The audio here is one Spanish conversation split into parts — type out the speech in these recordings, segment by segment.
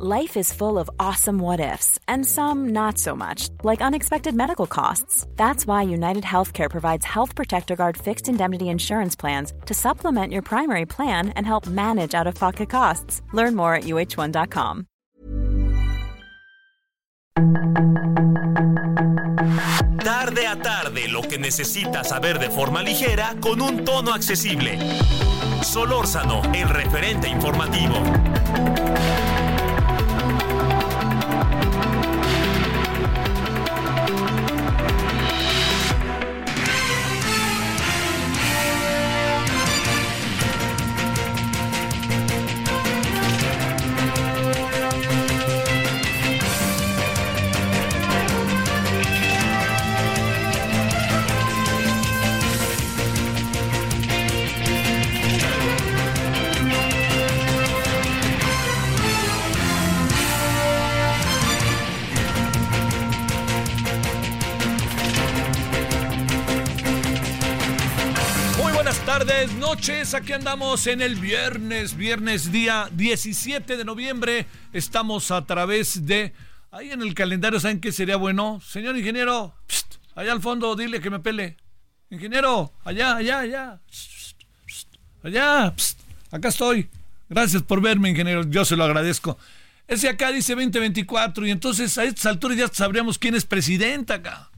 Life is full of awesome what ifs, and some not so much, like unexpected medical costs. That's why United Healthcare provides Health Protector Guard fixed indemnity insurance plans to supplement your primary plan and help manage out of pocket costs. Learn more at uh1.com. Tarde a tarde, lo que necesitas saber de forma ligera con un tono accesible. Solórzano, el referente informativo. Noches. Aquí andamos en el viernes, viernes día 17 de noviembre. Estamos a través de. Ahí en el calendario, ¿saben qué sería bueno? Señor ingeniero, allá al fondo, dile que me pele. Ingeniero, allá, allá, allá. allá, acá estoy. Gracias por verme, ingeniero. Yo se lo agradezco. Ese acá dice 2024 y entonces a estas alturas ya sabríamos quién es presidente acá.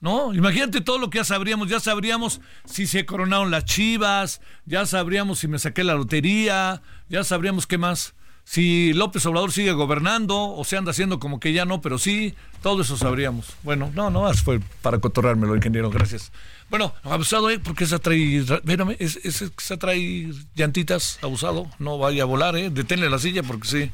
¿No? Imagínate todo lo que ya sabríamos. Ya sabríamos si se coronaron las chivas, ya sabríamos si me saqué la lotería, ya sabríamos qué más. Si López Obrador sigue gobernando o se anda haciendo como que ya no, pero sí, todo eso sabríamos. Bueno, no, no, fue para cotorrármelo, ingeniero, gracias. Bueno, abusado, ¿eh? Porque se trae, espérame, ese se trae llantitas, abusado, no vaya a volar, ¿eh? Deténle la silla porque sí.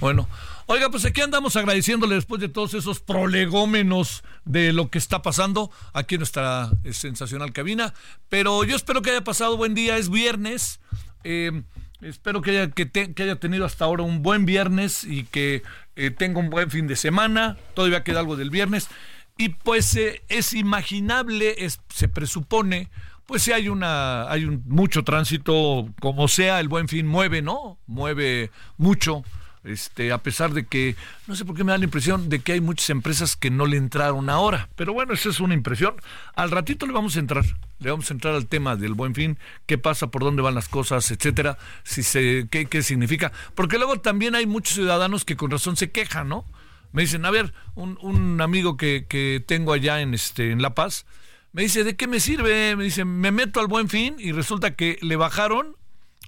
Bueno, Oiga, pues aquí andamos agradeciéndole después de todos esos prolegómenos de lo que está pasando aquí en nuestra eh, sensacional cabina. Pero yo espero que haya pasado buen día, es viernes. Eh, espero que haya, que, haya tenido hasta ahora un buen viernes y que eh, tenga un buen fin de semana. Todavía queda algo del viernes. Y pues es imaginable, se presupone, pues si hay una, hay un, mucho tránsito, como sea, el buen fin mueve, ¿no? Mueve mucho este, a pesar de que, no sé por qué me da la impresión de que hay muchas empresas que no le entraron ahora, pero bueno, esa es una impresión. Al ratito le vamos a entrar, le vamos a entrar al tema del buen fin, qué pasa, por dónde van las cosas, etcétera, si se, qué, qué significa, porque luego también hay muchos ciudadanos que con razón se quejan, ¿no? Me dicen, a ver, un, un amigo que, que tengo allá en, este, en La Paz, me dice, ¿de qué me sirve? Me dice, me meto al buen fin y resulta que le bajaron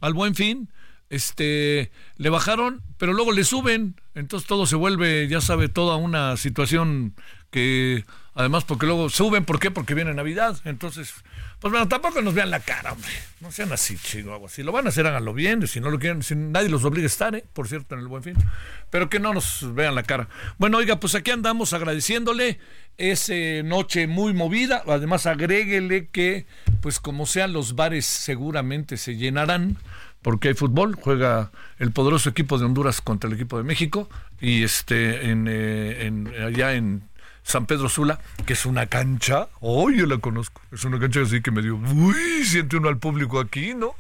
al buen fin este, le bajaron, pero luego le suben, entonces todo se vuelve, ya sabe, toda una situación que, además, porque luego suben, ¿por qué? Porque viene Navidad, entonces, pues bueno, tampoco nos vean la cara, hombre, no sean así, chihuahua, si lo van a hacer, háganlo bien, si no lo quieren, si nadie los obliga a estar, ¿eh? por cierto, en el buen fin, pero que no nos vean la cara. Bueno, oiga, pues aquí andamos agradeciéndole, esa noche muy movida, además agréguele que, pues como sean, los bares seguramente se llenarán, porque hay fútbol, juega el poderoso equipo de Honduras contra el equipo de México y este en, eh, allá en San Pedro Sula, que es una cancha, oh, yo la conozco, es una cancha así que me dio, uy, siente uno al público aquí, ¿no?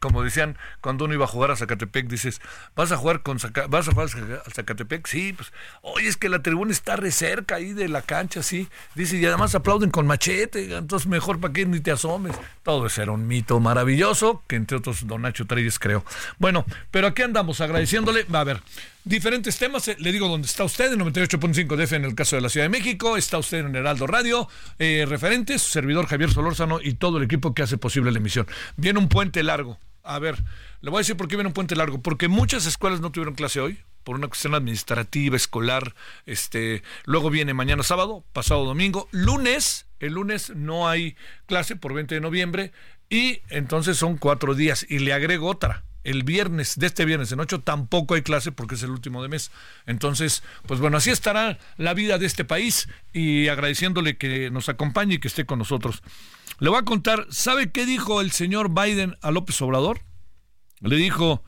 Como decían cuando uno iba a jugar a Zacatepec, dices, ¿vas a jugar con vas a jugar a Zacatepec? Sí, pues, oye, es que la tribuna está re cerca ahí de la cancha, sí. Dice, y además aplauden con machete, entonces mejor para que ni te asomes. Todo eso era un mito maravilloso, que entre otros Don Nacho Treyes creo. Bueno, pero aquí andamos agradeciéndole, a ver, diferentes temas. Eh, le digo dónde está usted, en 98.5 DF en el caso de la Ciudad de México. Está usted en Heraldo Radio. Eh, referentes, servidor Javier Solórzano y todo el equipo que hace posible la emisión. Viene un puente largo. A ver, le voy a decir por qué viene un puente largo. Porque muchas escuelas no tuvieron clase hoy por una cuestión administrativa, escolar. Este, luego viene mañana sábado, pasado domingo, lunes. El lunes no hay clase por 20 de noviembre y entonces son cuatro días y le agrego otra el viernes, de este viernes en 8, tampoco hay clase porque es el último de mes. Entonces, pues bueno, así estará la vida de este país y agradeciéndole que nos acompañe y que esté con nosotros. Le voy a contar, ¿sabe qué dijo el señor Biden a López Obrador? Le dijo,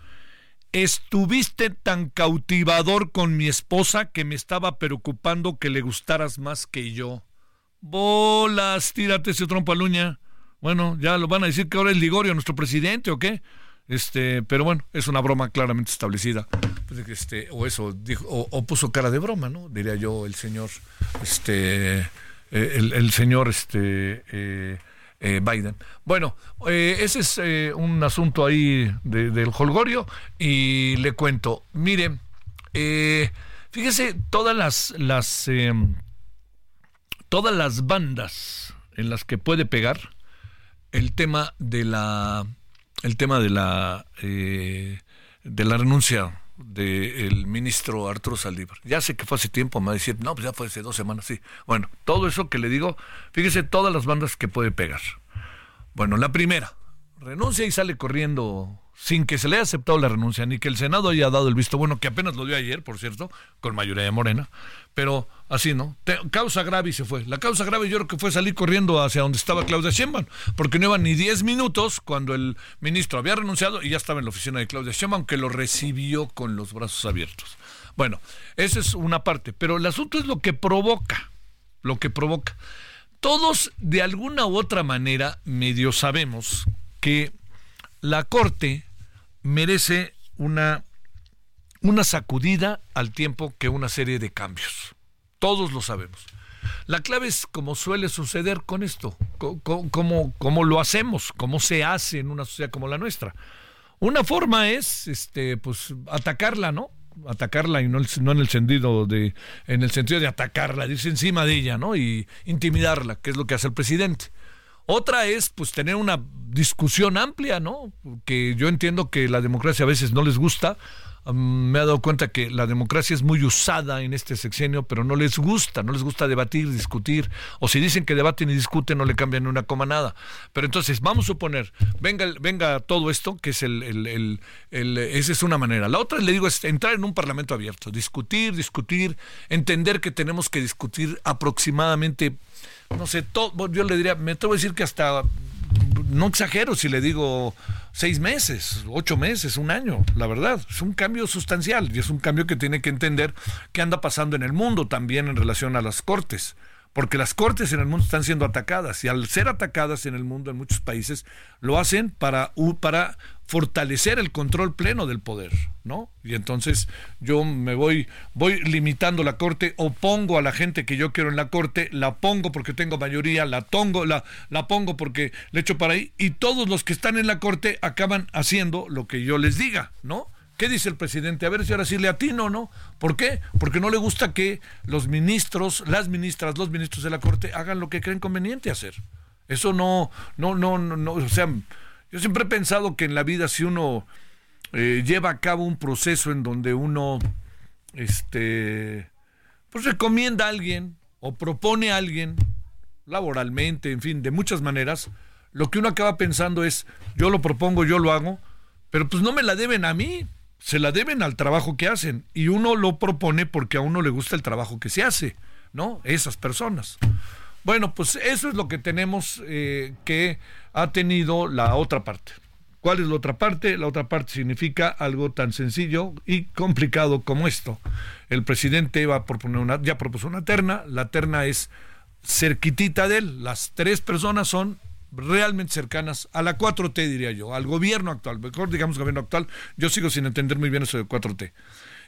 estuviste tan cautivador con mi esposa que me estaba preocupando que le gustaras más que yo. Bolas, tírate ese trompo a luña. Bueno, ya lo van a decir que ahora es Ligorio nuestro presidente o qué. Este, pero bueno, es una broma claramente establecida. Pues, este, o eso, dijo, o, puso cara de broma, ¿no? Diría yo, el señor, este, eh, el, señor, este, eh, eh, Biden. Bueno, ese es un asunto ahí del holgorio y le cuento, mire, fíjese todas las, las, todas las bandas en las que puede pegar el tema de la el tema de la eh, de la renuncia del ministro Arturo Saldívar. Ya sé que fue hace tiempo, me va a decir, no, pues ya fue hace dos semanas, sí. Bueno, todo eso que le digo, fíjese todas las bandas que puede pegar. Bueno, la primera, renuncia y sale corriendo sin que se le haya aceptado la renuncia, ni que el Senado haya dado el visto bueno, que apenas lo dio ayer, por cierto, con mayoría de Morena, pero así, ¿no? causa grave y se fue. La causa grave yo creo que fue salir corriendo hacia donde estaba Claudia Sheinbaum, porque no iban ni 10 minutos cuando el ministro había renunciado y ya estaba en la oficina de Claudia Sheinbaum, que lo recibió con los brazos abiertos. Bueno, esa es una parte, pero el asunto es lo que provoca, lo que provoca. Todos, de alguna u otra manera, medio sabemos que la Corte merece una, una sacudida al tiempo que una serie de cambios. Todos lo sabemos. La clave es como suele suceder con esto, cómo, lo hacemos, cómo se hace en una sociedad como la nuestra. Una forma es este, pues, atacarla, ¿no? atacarla y no, en el sentido de en el sentido de atacarla, irse encima de ella, ¿no? Y intimidarla, que es lo que hace el presidente. Otra es pues tener una discusión amplia, ¿no? Que yo entiendo que la democracia a veces no les gusta. me he dado cuenta que la democracia es muy usada en este sexenio, pero no les gusta, no les gusta debatir, discutir, o si dicen que debaten y discuten, no le cambian una coma nada. Pero entonces, vamos a suponer, venga, venga todo esto, que es el, el, esa es una manera. La otra, le digo, es entrar en un parlamento abierto, discutir, discutir, entender que tenemos que discutir aproximadamente no sé, todo, yo le diría, me atrevo a decir que hasta, no exagero si le digo seis meses, ocho meses, un año, la verdad, es un cambio sustancial y es un cambio que tiene que entender qué anda pasando en el mundo también en relación a las cortes porque las cortes en el mundo están siendo atacadas y al ser atacadas en el mundo en muchos países lo hacen para, para fortalecer el control pleno del poder, ¿no? Y entonces yo me voy voy limitando la corte o pongo a la gente que yo quiero en la corte, la pongo porque tengo mayoría, la pongo la la pongo porque le echo para ahí y todos los que están en la corte acaban haciendo lo que yo les diga, ¿no? ¿Qué dice el presidente? A ver si ahora sí le atino, ¿no? ¿Por qué? Porque no le gusta que los ministros, las ministras, los ministros de la Corte hagan lo que creen conveniente hacer. Eso no, no, no, no, o sea, yo siempre he pensado que en la vida si uno eh, lleva a cabo un proceso en donde uno, este, pues recomienda a alguien o propone a alguien laboralmente, en fin, de muchas maneras, lo que uno acaba pensando es, yo lo propongo, yo lo hago, pero pues no me la deben a mí se la deben al trabajo que hacen y uno lo propone porque a uno le gusta el trabajo que se hace, ¿no? Esas personas. Bueno, pues eso es lo que tenemos eh, que ha tenido la otra parte. ¿Cuál es la otra parte? La otra parte significa algo tan sencillo y complicado como esto. El presidente va a proponer una, ya propuso una terna, la terna es cerquitita de él, las tres personas son realmente cercanas a la 4T, diría yo, al gobierno actual, mejor digamos gobierno actual, yo sigo sin entender muy bien eso de 4T.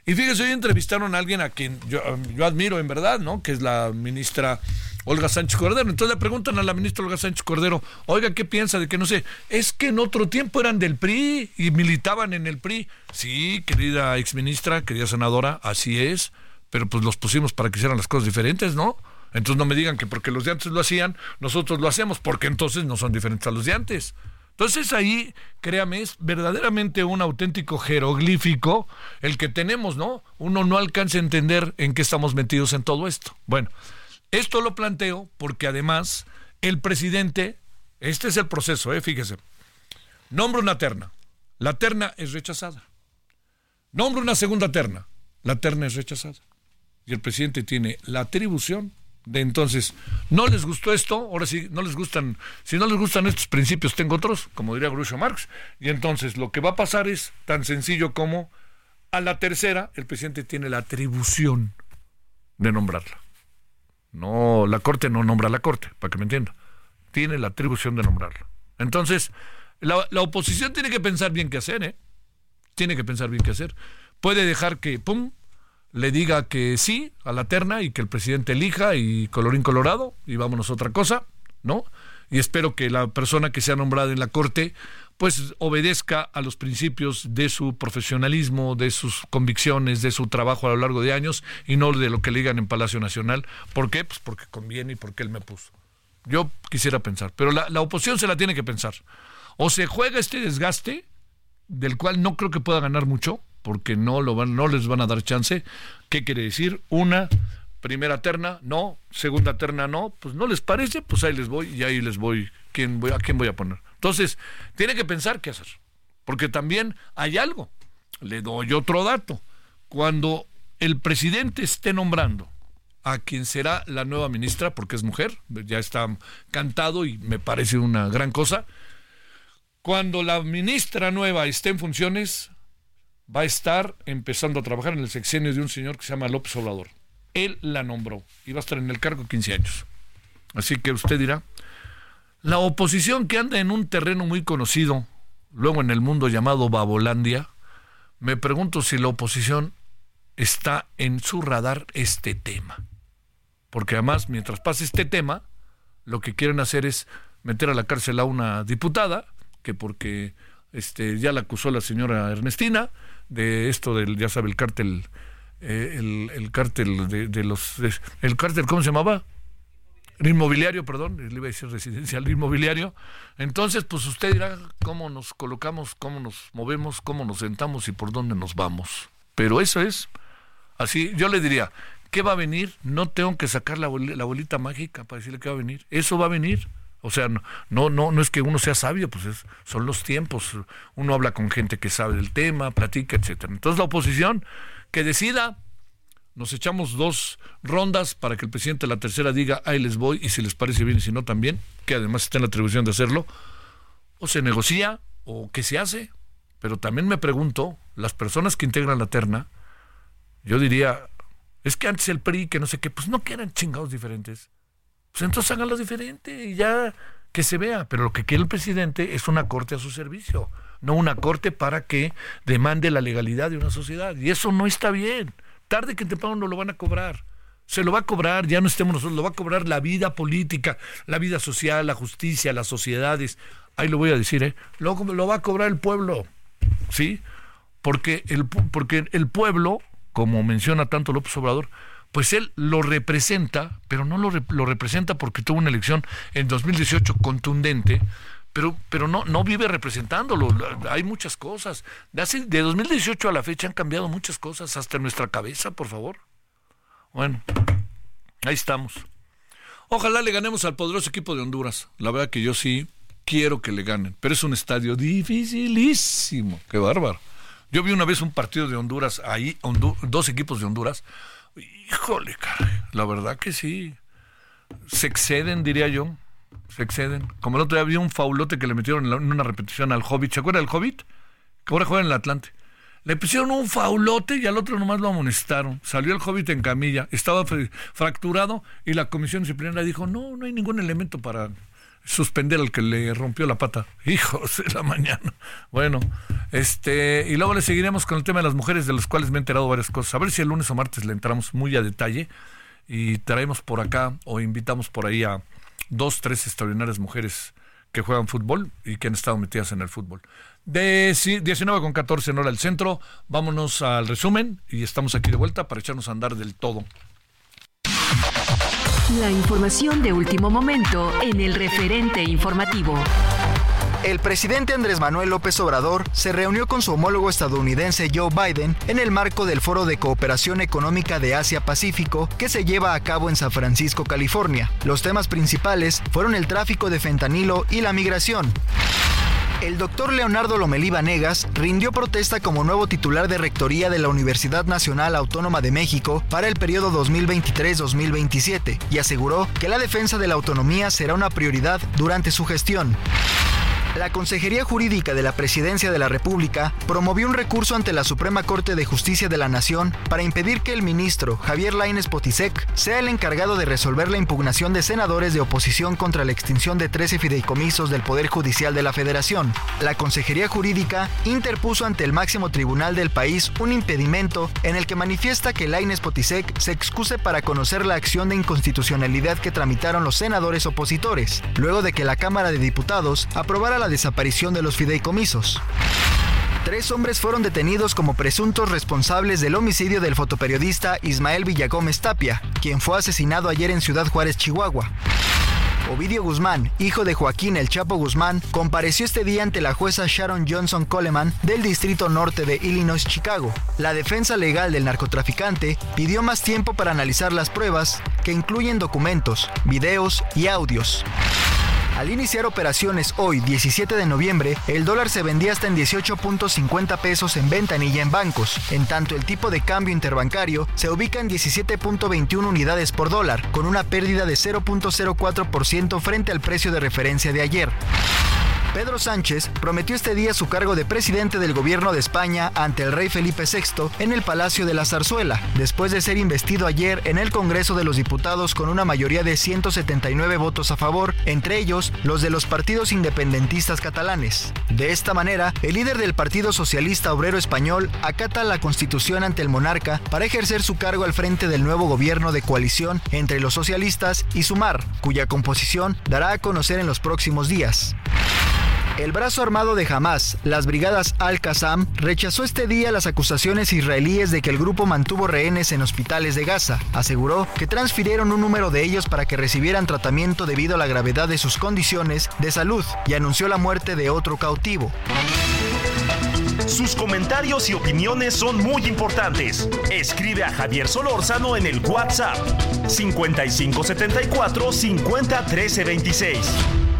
Y fíjese, hoy entrevistaron a alguien a quien yo, admiro en verdad, ¿no? Que es la ministra Olga Sánchez Cordero. Entonces le preguntan a la ministra Olga Sánchez Cordero, oiga, ¿qué piensa de que no sé? Es que en otro tiempo eran del PRI y militaban en el PRI. Sí, querida exministra, querida senadora, así es, pero pues los pusimos para que hicieran las cosas diferentes, ¿no? Entonces no me digan que porque los de antes lo hacían, nosotros lo hacemos, porque entonces no son diferentes a los de antes. Entonces ahí, créame, es verdaderamente un auténtico jeroglífico el que tenemos, ¿no? Uno no alcanza a entender en qué estamos metidos en todo esto. Bueno, esto lo planteo porque además el presidente, este es el proceso, ¿eh? fíjese, nombra una terna, la terna es rechazada. Nombra una segunda terna, la terna es rechazada. Y el presidente tiene la atribución de entonces, ¿no les gustó esto? Ahora sí, no les gustan, si no les gustan estos principios, tengo otros, como diría Groucho Marx, y entonces lo que va a pasar es tan sencillo como a la tercera, el presidente tiene la atribución de nombrarla. No, la corte no nombra a la corte, para que me entienda. Tiene la atribución de nombrarla. Entonces, La, la, oposición tiene que pensar bien qué hacer, ¿eh? Tiene que pensar bien qué hacer. Puede dejar que, pum, le diga que sí a la terna y que el presidente elija y colorín colorado y vámonos a otra cosa, ¿no? Y espero que la persona que sea nombrada en la Corte pues obedezca a los principios de su profesionalismo, de sus convicciones, de su trabajo a lo largo de años y no de lo que le digan en Palacio Nacional. ¿Por qué? Pues porque conviene y porque él me puso. Yo quisiera pensar, pero la, la oposición se la tiene que pensar. O se juega este desgaste, del cual no creo que pueda ganar mucho, porque no, lo van, no les van a dar chance. ¿Qué quiere decir? Una, primera terna, no, segunda terna, no, pues no les parece, pues ahí les voy y ahí les voy, ¿quién voy a quién voy a poner. Entonces, tiene que pensar qué hacer, porque también hay algo. Le doy otro dato. Cuando el presidente esté nombrando a quien será la nueva ministra, porque es mujer, ya está cantado y me parece una gran cosa, cuando la ministra nueva esté en funciones, va a estar empezando a trabajar en el sexenio de un señor que se llama López Obrador. Él la nombró y va a estar en el cargo 15 años. Así que usted dirá, la oposición que anda en un terreno muy conocido, luego en el mundo llamado Babolandia, me pregunto si la oposición está en su radar este tema. Porque además, mientras pase este tema, lo que quieren hacer es meter a la cárcel a una diputada, que porque este, ya la acusó la señora Ernestina, de esto del, ya sabe, el cártel, eh, el, el, cártel de, de los, de, el cártel, ¿cómo se llamaba? El inmobiliario, perdón, le iba a decir residencial, inmobiliario. Entonces, pues usted dirá cómo nos colocamos, cómo nos movemos, cómo nos sentamos y por dónde nos vamos. Pero eso es, así, yo le diría, ¿qué va a venir? No tengo que sacar la, la bolita mágica para decirle qué va a venir. Eso va a venir. O sea, no, no, no, es que uno sea sabio, pues es, son los tiempos. Uno habla con gente que sabe del tema, platica, etcétera. Entonces la oposición que decida, nos echamos dos rondas para que el presidente de la tercera diga, ahí les voy, y si les parece bien y si no también, que además está en la atribución de hacerlo, o se negocia, o qué se hace. Pero también me pregunto, las personas que integran la terna, yo diría, es que antes el PRI, que no sé qué, pues no que eran chingados diferentes pues entonces háganlo diferente y ya que se vea. Pero lo que quiere el presidente es una corte a su servicio, no una corte para que demande la legalidad de una sociedad. Y eso no está bien. Tarde que temprano no lo van a cobrar. Se lo va a cobrar, ya no estemos nosotros, lo va a cobrar la vida política, la vida social, la justicia, las sociedades. Ahí lo voy a decir, ¿eh? Lo, lo va a cobrar el pueblo, ¿sí? Porque el, porque el pueblo, como menciona tanto López Obrador, pues él lo representa, pero no lo, lo, representa porque tuvo una elección en 2018 contundente, pero, pero no, no vive representándolo. Hay muchas cosas. De, hace, de 2018 a la fecha han cambiado muchas cosas, hasta nuestra cabeza, por favor. Bueno, ahí estamos. Ojalá le ganemos al poderoso equipo de Honduras. La verdad que yo sí quiero que le ganen, pero es un estadio dificilísimo. Qué bárbaro. Yo vi una vez un partido de Honduras ahí, dos equipos de Honduras Híjole, caray, la verdad que sí. Se exceden, diría yo. Se exceden. Como el otro día había un faulote que le metieron en, una repetición al Hobbit. ¿Se acuerda del Hobbit? Que ahora juega en el Atlante. Le pusieron un faulote y al otro nomás lo amonestaron. Salió el Hobbit en camilla, estaba fracturado y la comisión disciplinaria dijo, no, no hay ningún elemento para suspender al que le rompió la pata. Hijos de la mañana. Bueno, este, y luego le seguiremos con el tema de las mujeres, de las cuales me he enterado varias cosas. A ver si el lunes o martes le entramos muy a detalle y traemos por acá o invitamos por ahí a dos, tres extraordinarias mujeres que juegan fútbol y que han estado metidas en el fútbol. De 19 con 14 en hora del centro, vámonos al resumen y estamos aquí de vuelta para echarnos a andar del todo. La información de último momento en el referente informativo. El presidente Andrés Manuel López Obrador se reunió con su homólogo estadounidense Joe Biden en el marco del Foro de Cooperación Económica de Asia-Pacífico que se lleva a cabo en San Francisco, California. Los temas principales fueron el tráfico de fentanilo y la migración. El doctor Leonardo Lomelí Vanegas rindió protesta como nuevo titular de rectoría de la Universidad Nacional Autónoma de México para el periodo 2023-2027 y aseguró que la defensa de la autonomía será una prioridad durante su gestión. La Consejería Jurídica de la Presidencia de la República promovió un recurso ante la Suprema Corte de Justicia de la Nación para impedir que el ministro Javier Lainez Potisek sea el encargado de resolver la impugnación de senadores de oposición contra la extinción de 13 fideicomisos del Poder Judicial de la Federación. La Consejería Jurídica interpuso ante el máximo tribunal del país un impedimento en el que manifiesta que Lainez Potisek se excuse para conocer la acción de inconstitucionalidad que tramitaron los senadores opositores, luego de que la Cámara de Diputados aprobara la desaparición de los fideicomisos. Tres hombres fueron detenidos como presuntos responsables del homicidio del fotoperiodista Ismael Villagómez Tapia, quien fue asesinado ayer en Ciudad Juárez, Chihuahua. Ovidio Guzmán, hijo de Joaquín El Chapo Guzmán, compareció este día ante la jueza Sharon Johnson Coleman del Distrito Norte de Illinois, Chicago. La defensa legal del narcotraficante pidió más tiempo para analizar las pruebas, que incluyen documentos, videos y audios. Al iniciar operaciones hoy, 17 de noviembre, el dólar se vendía hasta en 18.50 pesos en ventanilla en bancos, en tanto el tipo de cambio interbancario se ubica en 17.21 unidades por dólar, con una pérdida de 0.04% frente al precio de referencia de ayer. Pedro Sánchez prometió este día su cargo de presidente del gobierno de España ante el rey Felipe VI en el Palacio de la Zarzuela, después de ser investido ayer en el Congreso de los Diputados con una mayoría de 179 votos a favor, entre ellos los de los partidos independentistas catalanes. De esta manera, el líder del Partido Socialista Obrero Español acata la Constitución ante el monarca para ejercer su cargo al frente del nuevo gobierno de coalición entre los socialistas y Sumar, cuya composición dará a conocer en los próximos días. El brazo armado de Hamas, las brigadas Al-Qassam, rechazó este día las acusaciones israelíes de que el grupo mantuvo rehenes en hospitales de Gaza. Aseguró que transfirieron un número de ellos para que recibieran tratamiento debido a la gravedad de sus condiciones de salud y anunció la muerte de otro cautivo. Sus comentarios y opiniones son muy importantes. Escribe a Javier Solórzano en el WhatsApp 5574 501326. Bueno,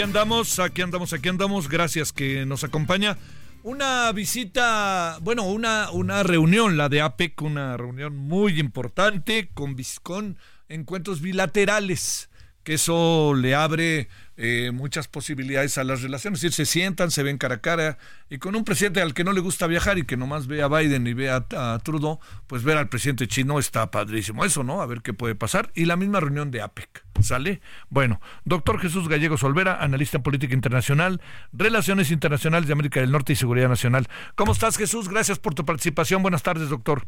aquí andamos, aquí andamos, aquí andamos. Gracias que nos acompaña. Una visita, bueno, una, una reunión, la de APEC, una reunión muy importante con, con encuentros bilaterales, que eso le abre eh, muchas posibilidades a las relaciones. Es decir, se sientan, se ven cara a cara y con un presidente al que no le gusta viajar y que nomás ve a Biden y ve a, a, Trudeau, pues ver al presidente chino está padrísimo. Eso, ¿no? A ver qué puede pasar. Y la misma reunión de APEC, ¿sale? Bueno, doctor Jesús Gallegos Olvera, analista en política internacional, relaciones internacionales de América del Norte y seguridad nacional. ¿Cómo estás, Jesús? Gracias por tu participación. Buenas tardes, doctor.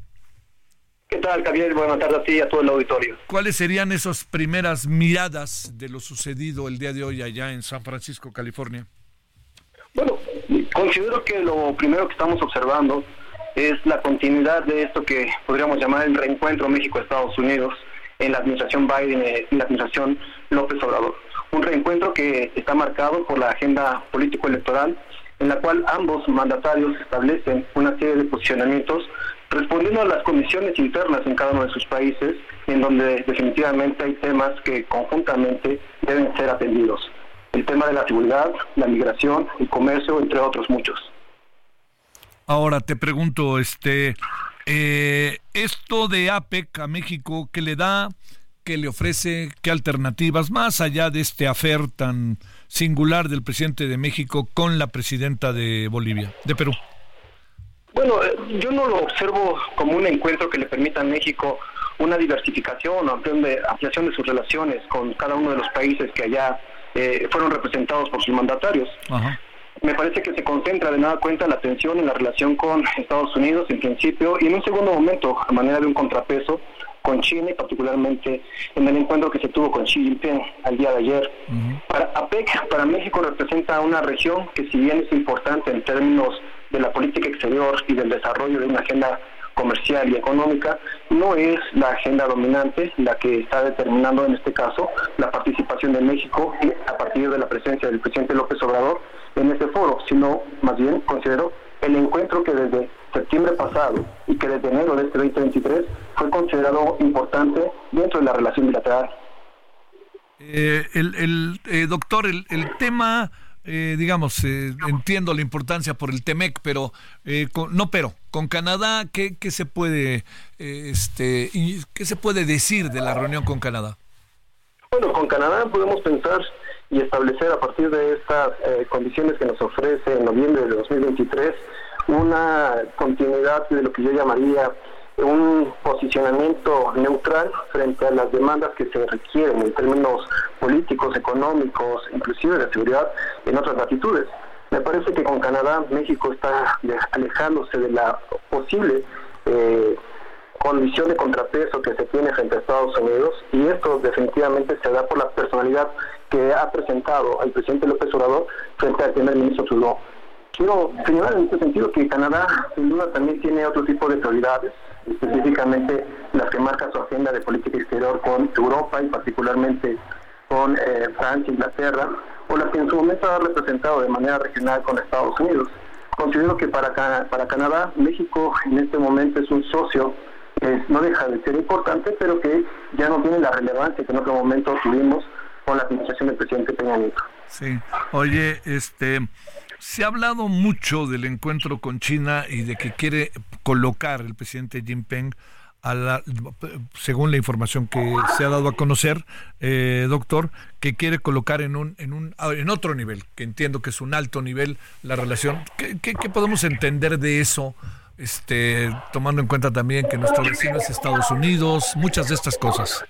¿Qué tal, Javier? Buenas tardes a ti y a todo el auditorio. ¿Cuáles serían esas primeras miradas de lo sucedido el día de hoy allá en San Francisco, California? Bueno, considero que lo primero que estamos observando es la continuidad de esto que podríamos llamar el reencuentro México-Estados Unidos en la administración Biden y la administración López Obrador. Un reencuentro que está marcado por la agenda político-electoral en la cual ambos mandatarios establecen una serie de posicionamientos respondiendo a las condiciones internas en cada uno de sus países, en donde definitivamente hay temas que conjuntamente deben ser atendidos. El tema de la seguridad, la migración, el comercio, entre otros muchos. Ahora te pregunto, este, eh, esto de APEC a México, ¿qué le da? ¿Qué le ofrece? ¿Qué alternativas? Más allá de este afer tan singular del presidente de México con la presidenta de Bolivia, de Perú. Bueno, eh, yo no lo observo como un encuentro que le permita a México una diversificación o ampliación de, sus relaciones con cada uno de los países que allá eh, fueron representados por sus mandatarios. Me parece que se concentra de nada cuenta la atención en la relación con Estados Unidos en principio y en un segundo momento, a manera de un contrapeso, con China y particularmente en el encuentro que se tuvo con Xi Jinping al día de ayer. Para APEC, para México representa una región que si bien es importante en términos de la política exterior y del desarrollo de una agenda comercial y económica, no es la agenda dominante la que está determinando en este caso la participación de México a partir de la presencia del presidente López Obrador en este foro, sino más bien considero el encuentro que desde septiembre pasado y que desde enero de este 2023 fue considerado importante dentro de la relación bilateral. Eh, el, eh, doctor, el, el tema, eh, digamos, entiendo la importancia por el TEMEC, pero no, pero con Canadá, ¿qué, qué se puede, este, qué se puede decir de la reunión con Canadá? Bueno, con Canadá podemos pensar y establecer a partir de estas condiciones que nos ofrece en noviembre de 2023 una continuidad de lo que yo llamaría un posicionamiento neutral frente a las demandas que se requieren en términos políticos, económicos, inclusive de seguridad en otras latitudes. Me parece que con Canadá México está alejándose de la posible eh, condición de contrapeso que se tiene frente a Estados Unidos y esto definitivamente se da por la personalidad que ha presentado el presidente López Obrador frente al primer ministro Trudeau. Quiero señalar en este sentido que Canadá sin duda también tiene otro tipo de prioridades, específicamente las que marca su agenda de política exterior con Europa y particularmente con eh, Francia, Inglaterra, o las que en su momento ha representado de manera regional con Estados Unidos. Considero que para, para Canadá, México en este momento es un socio que no deja de ser importante, pero que ya no tiene la relevancia que en otro momento tuvimos con la administración del presidente Peña Nieto. Sí, oye, este, se ha hablado mucho del encuentro con China y de que quiere colocar el presidente Jinping a la, según la información que se ha dado a conocer, eh, doctor, que quiere colocar en un, en un, en otro nivel, que entiendo que es un alto nivel la relación. ¿Qué, qué, podemos entender de eso? Este, tomando en cuenta también que nuestro vecino es Estados Unidos, muchas de estas cosas.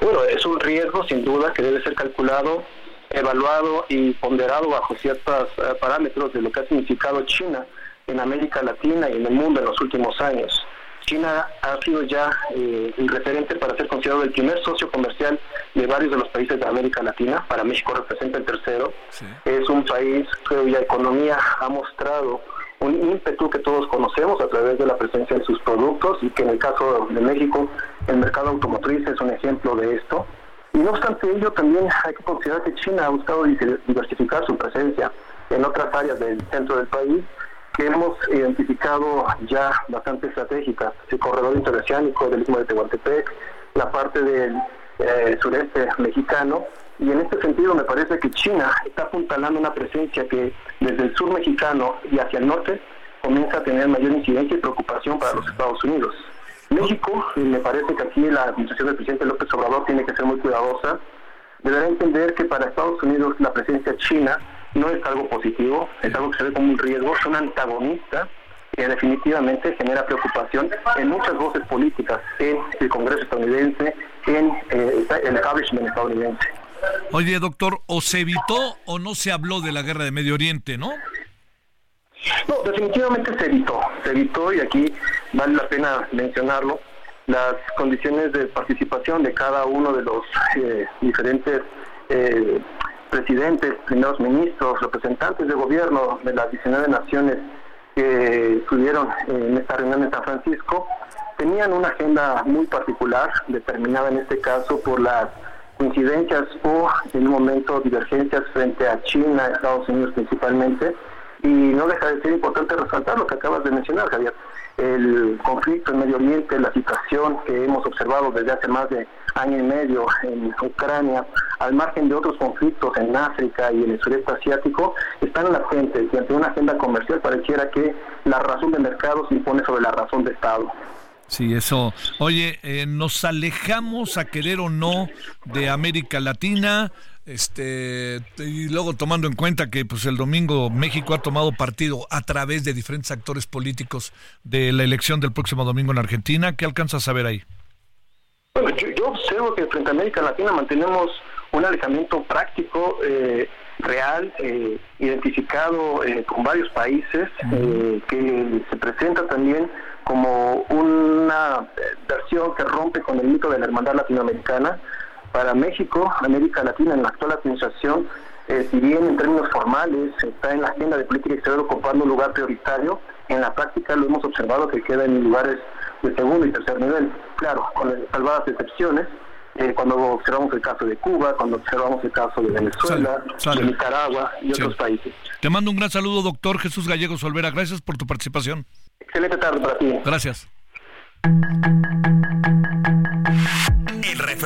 Bueno, es un riesgo sin duda que debe ser calculado evaluado y ponderado bajo ciertos eh, parámetros de lo que ha significado China en América Latina y en el mundo en los últimos años. China ha sido ya eh, el referente para ser considerado el primer socio comercial de varios de los países de América Latina. Para México representa el tercero. Es un país cuya economía ha mostrado un ímpetu que todos conocemos a través de la presencia de sus productos y que en el caso de México el mercado automotriz es un ejemplo de esto. Y no obstante ello, también hay que considerar que China ha buscado diversificar su presencia en otras áreas del centro del país que hemos identificado ya bastante estratégicas, el corredor interoceánico del Istmo de Tehuantepec, la parte del eh, sureste mexicano, y en este sentido me parece que China está apuntalando una presencia que desde el sur mexicano y hacia el norte comienza a tener mayor incidencia y preocupación para los Estados Unidos. México, y me parece que aquí la administración del presidente López Obrador tiene que ser muy cuidadosa, deberá entender que para Estados Unidos la presencia china no es algo positivo, es algo que se ve como un riesgo, es un antagonista que definitivamente genera preocupación en muchas voces políticas en el Congreso estadounidense, en eh, el establishment estadounidense. Oye, doctor, ¿o se evitó o no se habló de la guerra de Medio Oriente, no? No, definitivamente se evitó, se evitó y aquí vale la pena mencionarlo, las condiciones de participación de cada uno de los eh, diferentes eh, presidentes, primeros ministros, representantes de gobierno de las 19 naciones que estuvieron en esta reunión en San Francisco, tenían una agenda muy particular, determinada en este caso por las coincidencias o en un momento divergencias frente a China, Estados Unidos principalmente, y no deja de ser importante resaltar lo que acabas de mencionar, Javier. El conflicto en Medio Oriente, la situación que hemos observado desde hace más de año y medio en Ucrania, al margen de otros conflictos en África y en el sureste asiático, están latentes y ante una agenda comercial pareciera que la razón de mercado se impone sobre la razón de Estado. Sí, eso. Oye, eh, nos alejamos a querer o no de América Latina. Este, y luego tomando en cuenta que pues el domingo México ha tomado partido a través de diferentes actores políticos de la elección del próximo domingo en Argentina, ¿qué alcanzas a ver ahí? Bueno, yo, observo que frente a América Latina mantenemos un alejamiento práctico, eh, real, eh, identificado eh, con varios países, que se presenta también como una versión que rompe con el mito de la hermandad latinoamericana. Para México, América Latina, en la actual administración, eh, si bien en términos formales está en la agenda de política exterior ocupando un lugar prioritario, en la práctica lo hemos observado que queda en lugares de segundo y tercer nivel, claro, con salvadas excepciones, eh, cuando observamos el caso de Cuba, cuando observamos el caso de Venezuela, de Nicaragua y otros países. Te mando un gran saludo, doctor Jesús Gallegos Olvera. Gracias por tu participación. Excelente tarde para ti. Gracias.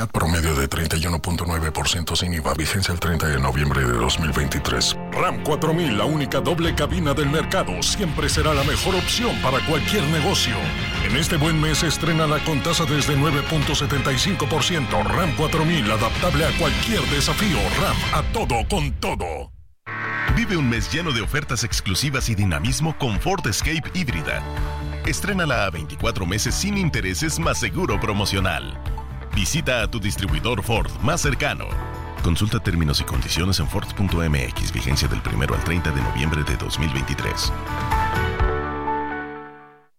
CAT promedio de 31.9% sin IVA, vigencia el 30 de noviembre de 2023. RAM 4000, la única doble cabina del mercado, siempre será la mejor opción para cualquier negocio. En este buen mes la con tasa desde 9.75%. RAM 4000, adaptable a cualquier desafío. RAM, a todo con todo. Vive un mes lleno de ofertas exclusivas y dinamismo con Ford Escape híbrida. Estrénala a 24 meses sin intereses más seguro promocional. Visita a tu distribuidor Ford más cercano. Consulta términos y condiciones en Ford.mx, vigencia del 1 al 30 de noviembre de 2023.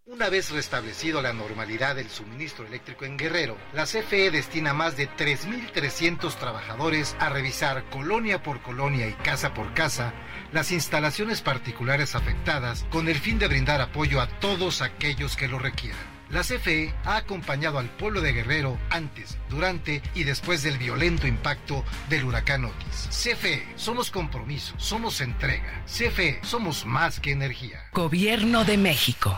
Una vez restablecido la normalidad del suministro eléctrico en Guerrero, la CFE destina más de 3.300 trabajadores a revisar colonia por colonia y casa por casa las instalaciones particulares afectadas con el fin de brindar apoyo a todos aquellos que lo requieran. La CFE ha acompañado al pueblo de Guerrero antes, durante y después del violento impacto del huracán Otis. CFE, somos compromiso, somos entrega. CFE, somos más que energía. Gobierno de México.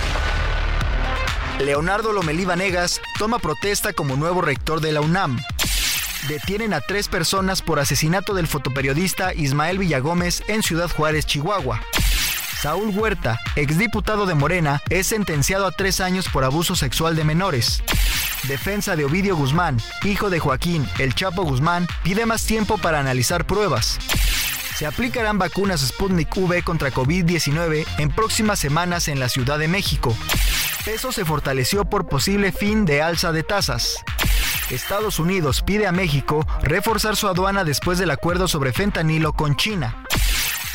Leonardo Lomelí Vanegas toma protesta como nuevo rector de la UNAM. Detienen a tres personas por asesinato del fotoperiodista Ismael Villagómez en Ciudad Juárez, Chihuahua. Saúl Huerta, exdiputado de Morena, es sentenciado a tres años por abuso sexual de menores. Defensa de Ovidio Guzmán, hijo de Joaquín El Chapo Guzmán, pide más tiempo para analizar pruebas. Se aplicarán vacunas Sputnik V contra COVID-19 en próximas semanas en la Ciudad de México. Peso se fortaleció por posible fin de alza de tasas. Estados Unidos pide a México reforzar su aduana después del acuerdo sobre fentanilo con China.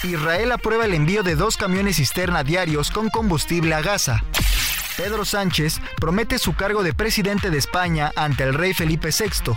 Israel aprueba el envío de dos camiones cisterna diarios con combustible a Gaza. Pedro Sánchez promete su cargo de presidente de España ante el rey Felipe VI.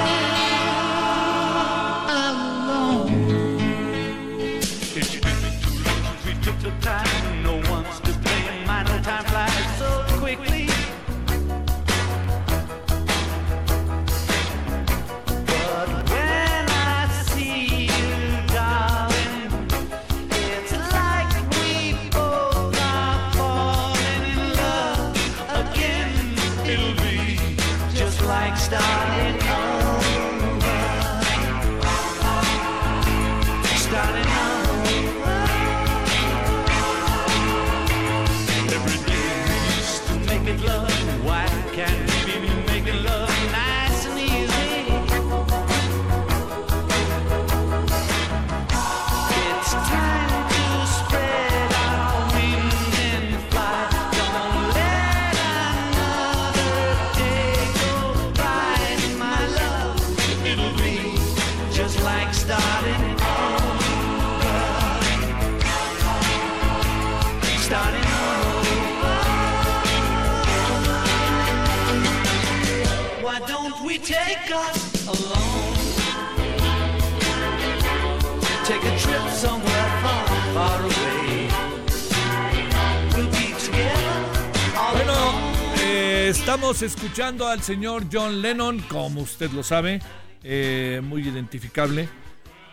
Estamos escuchando al señor John Lennon, como usted lo sabe, eh, muy identificable.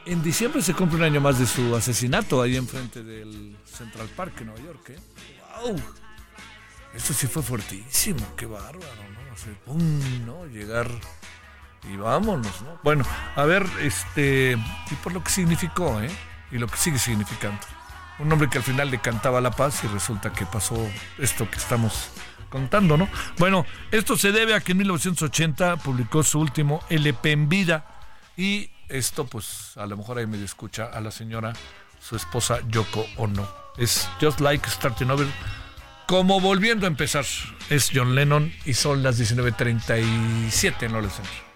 En diciembre se cumple un año más de su asesinato ahí enfrente del Central Park en Nueva York. ¿eh? ¡Wow! Eso sí fue fuertísimo, qué bárbaro, ¿no? O sea, ¡pum! ¿no? Llegar y vámonos, ¿no? Bueno, a ver, este, y por lo que significó, ¿eh? Y lo que sigue significando. Un hombre que al final le cantaba la paz y resulta que pasó esto que estamos contando, ¿no? Bueno, esto se debe a que en 1980 publicó su último LP en vida y esto pues a lo mejor ahí medio escucha a la señora, su esposa Yoko Ono. Es Just Like Starting Over, como volviendo a empezar. Es John Lennon y son las 19.37 en Lola Center.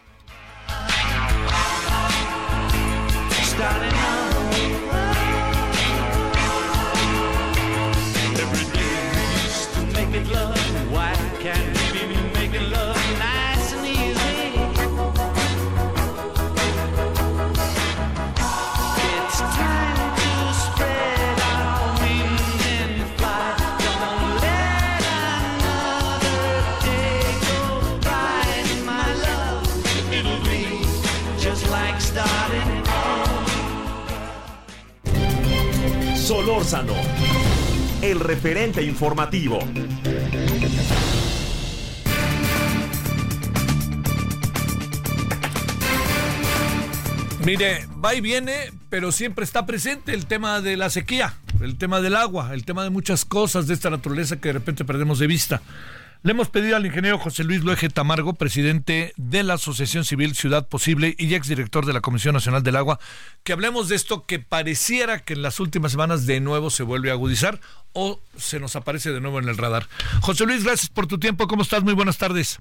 El referente informativo. Mire, va y viene, pero siempre está presente el tema de la sequía, el tema del agua, el tema de muchas cosas de esta naturaleza que de repente perdemos de vista. Le hemos pedido al ingeniero José Luis Luege Tamargo, presidente de la Asociación Civil Ciudad Posible y exdirector de la Comisión Nacional del Agua, que hablemos de esto que pareciera que en las últimas semanas de nuevo se vuelve a agudizar o se nos aparece de nuevo en el radar. José Luis, gracias por tu tiempo. ¿Cómo estás? Muy buenas tardes.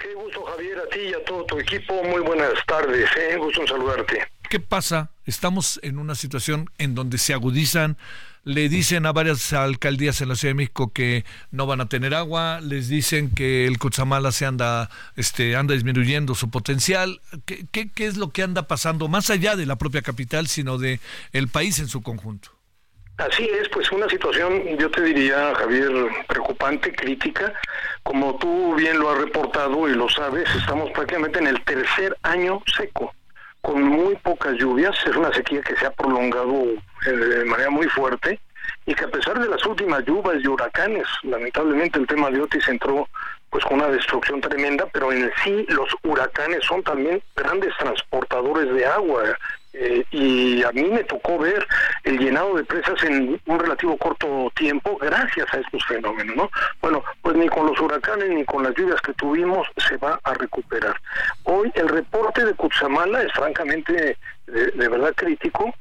Qué gusto, Javier, a ti y a todo tu equipo. Muy buenas tardes, ¿eh? gusto en saludarte. ¿Qué pasa? Estamos en una situación en donde se agudizan, le dicen a varias alcaldías en la Ciudad de México que no van a tener agua, les dicen que el Cutzamala se anda, este, anda disminuyendo su potencial. ¿Qué, qué, qué es lo que anda pasando más allá de la propia capital, sino de el país en su conjunto? Así es, pues una situación, yo te diría, Javier, preocupante, crítica. Como tú bien lo has reportado y lo sabes, estamos prácticamente en el tercer año seco, con muy pocas lluvias. Es una sequía que se ha prolongado eh, de manera muy fuerte y que a pesar de las últimas lluvias y huracanes, lamentablemente el tema de Otis entró pues con una destrucción tremenda, pero en sí los huracanes son también grandes transportadores de agua. Eh, y a mí me tocó ver el llenado de presas en un relativo corto tiempo gracias a estos fenómenos, ¿no? Bueno, pues ni con los huracanes ni con las lluvias que tuvimos se va a recuperar. Hoy el reporte de Cutzamala es francamente de, verdad crítico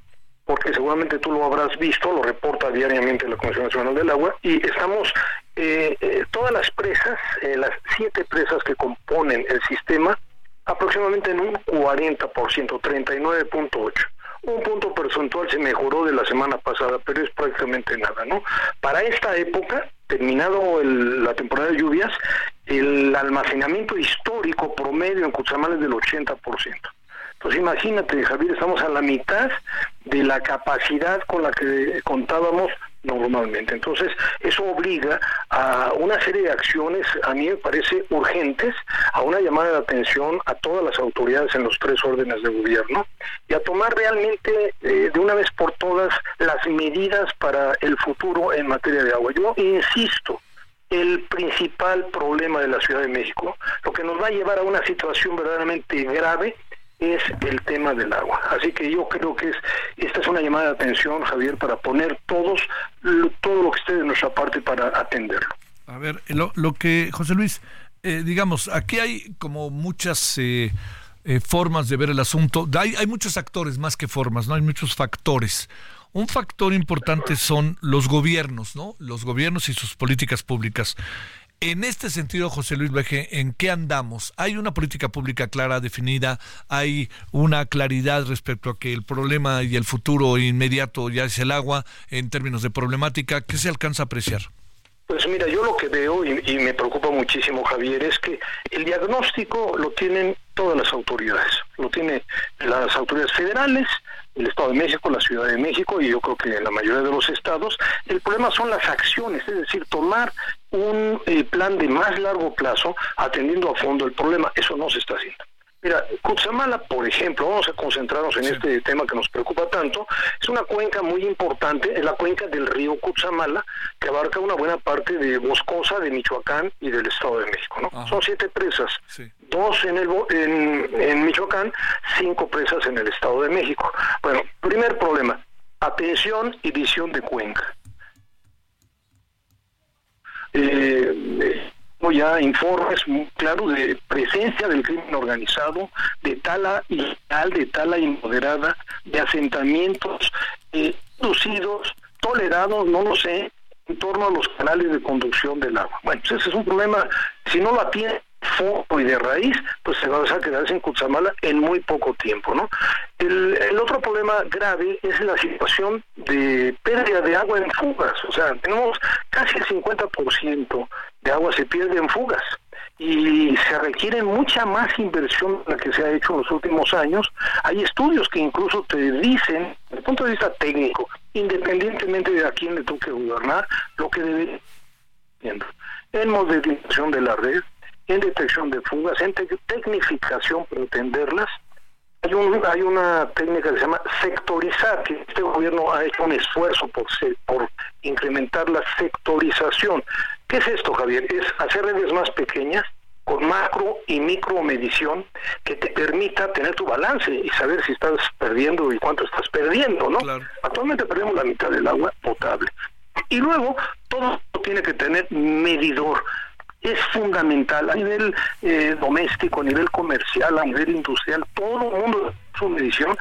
porque seguramente tú lo habrás visto, lo reporta diariamente la Comisión Nacional del Agua, y estamos, eh, eh, todas las presas, eh, las siete presas que componen el sistema, aproximadamente en un 40%, 39.8%. Un punto porcentual se mejoró de la semana pasada, pero es prácticamente nada, ¿no? Para esta época, terminado el- la temporada de lluvias, el almacenamiento histórico promedio en Cutzamala es del 80%. Entonces imagínate, Javier, estamos a la mitad de la capacidad con la que contábamos normalmente. Entonces, eso obliga a una serie de acciones, a mí me parece urgentes, a una llamada de atención a todas las autoridades en los tres órdenes de gobierno y a tomar realmente eh, de una vez por todas las medidas para el futuro en materia de agua. Yo insisto, el principal problema de la Ciudad de México, lo que nos va a llevar a una situación verdaderamente grave, es el tema del agua. Así que yo creo que es esta es una llamada de atención, Javier, para poner todos lo- todo lo que esté de nuestra parte para atenderlo. A ver, lo, lo que, José Luis, eh, digamos, aquí hay como muchas eh, eh, formas de ver el asunto. Hay, hay muchos actores más que formas, ¿no? Hay muchos factores. Un factor importante son los gobiernos, ¿no? Los gobiernos y sus políticas públicas. En este sentido, José Luis Veje, ¿en qué andamos? ¿Hay una política pública clara, definida? ¿Hay una claridad respecto a que el problema y el futuro inmediato ya es el agua en términos de problemática? ¿Qué se alcanza a apreciar? Pues mira, yo lo que veo y, y me preocupa muchísimo, Javier, es que el diagnóstico lo tienen todas las autoridades. Lo tienen las autoridades federales, el Estado de México, la Ciudad de México y yo creo que la mayoría de los estados. El problema son las acciones, es decir, tomar un eh, plan de más largo plazo atendiendo a fondo el problema. Eso no se está haciendo. Mira, Cutzamala, por ejemplo, vamos a concentrarnos en este tema que nos preocupa tanto, es una cuenca muy importante, es la cuenca del río Cutzamala, que abarca una buena parte de Boscosa, de Michoacán y del Estado de México, ¿no? Son siete presas, dos en, el, en, en Michoacán, cinco presas en el Estado de México. Bueno, primer problema, atención y visión de cuenca. Eh, ya informes muy claros de presencia del crimen organizado, de tala ilegal, de tala immoderada, de asentamientos eh, inducidos, tolerados, no lo sé, en torno a los canales de conducción del agua. Bueno, pues ese es un problema, si no lo atiende fondo y de raíz, pues se va a quedarse en Cutzamala en muy poco tiempo, ¿no? El, el otro problema grave es la situación de pérdida de agua en fugas, o sea, tenemos casi el 50% de agua se pierde en fugas y se requiere mucha más inversión de la que se ha hecho en los últimos años. Hay estudios que incluso te dicen, desde el punto de vista técnico, independientemente de a quién le toque gobernar, lo que debe en modernización de la red, en detección de fugas, en tec- tecnificación para atenderlas. Hay, un, hay una técnica que se llama sectorizar, que este gobierno ha hecho un esfuerzo por, se- por incrementar la sectorización. ¿Qué es esto, Javier? Es hacer redes más pequeñas con macro y micro medición que te permita tener tu balance y saber si estás perdiendo y cuánto estás perdiendo, ¿no? Actualmente perdemos la mitad del agua potable. Y luego, todo tiene que tener medidor. Es fundamental a nivel eh, doméstico, a nivel comercial, a nivel industrial, todo el mundo su medición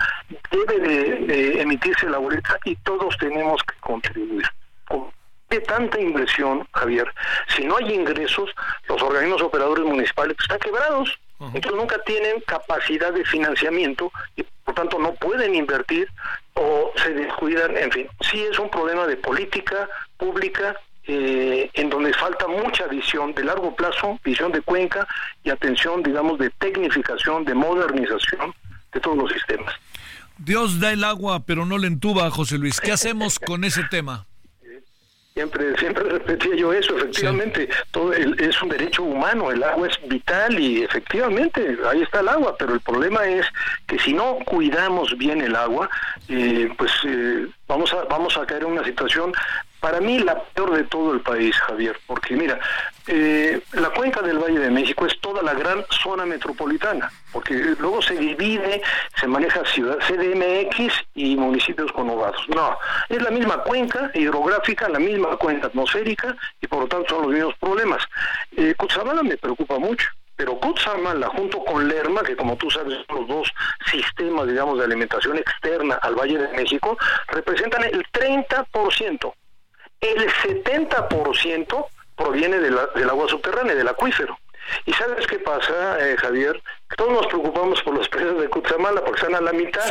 debe de, de emitirse la boleta y todos tenemos que contribuir. Con de tanta inversión, Javier, si no hay ingresos, los organismos operadores municipales están quebrados. Entonces nunca tienen capacidad de financiamiento y por tanto no pueden invertir o se descuidan, en fin, sí es un problema de política pública eh, en donde falta mucha visión de largo plazo, visión de cuenca y atención, digamos, de tecnificación, de modernización de todos los sistemas. Dios da el agua, pero no le entuba, José Luis. ¿Qué hacemos con ese tema? Siempre, siempre repetía yo eso, efectivamente, todo el- es un derecho humano, el agua es vital y efectivamente ahí está el agua, pero el problema es que si no cuidamos bien el agua, eh, pues eh, vamos a vamos a caer en una situación para mí la peor de todo el país, Javier, porque mira, eh, la cuenca del Valle de México es toda la gran zona metropolitana, porque luego se divide, se maneja ciudad CDMX y municipios conurbados. No, es la misma cuenca hidrográfica, la misma cuenca atmosférica y por lo tanto son los mismos problemas. Eh, me preocupa mucho. Pero Cutzamala junto con Lerma, que como tú sabes son los dos sistemas, digamos, de alimentación externa al Valle de México, representan el 30%. El 70% proviene de la- del agua subterránea, del acuífero. ¿Y sabes qué pasa, eh, Javier? Todos nos preocupamos por los presas de Cutzamala porque están a la mitad.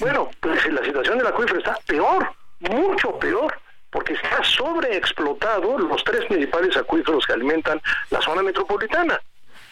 Bueno, pues la situación del acuífero está peor, mucho peor, porque está sobreexplotado los tres principales acuíferos que alimentan la zona metropolitana.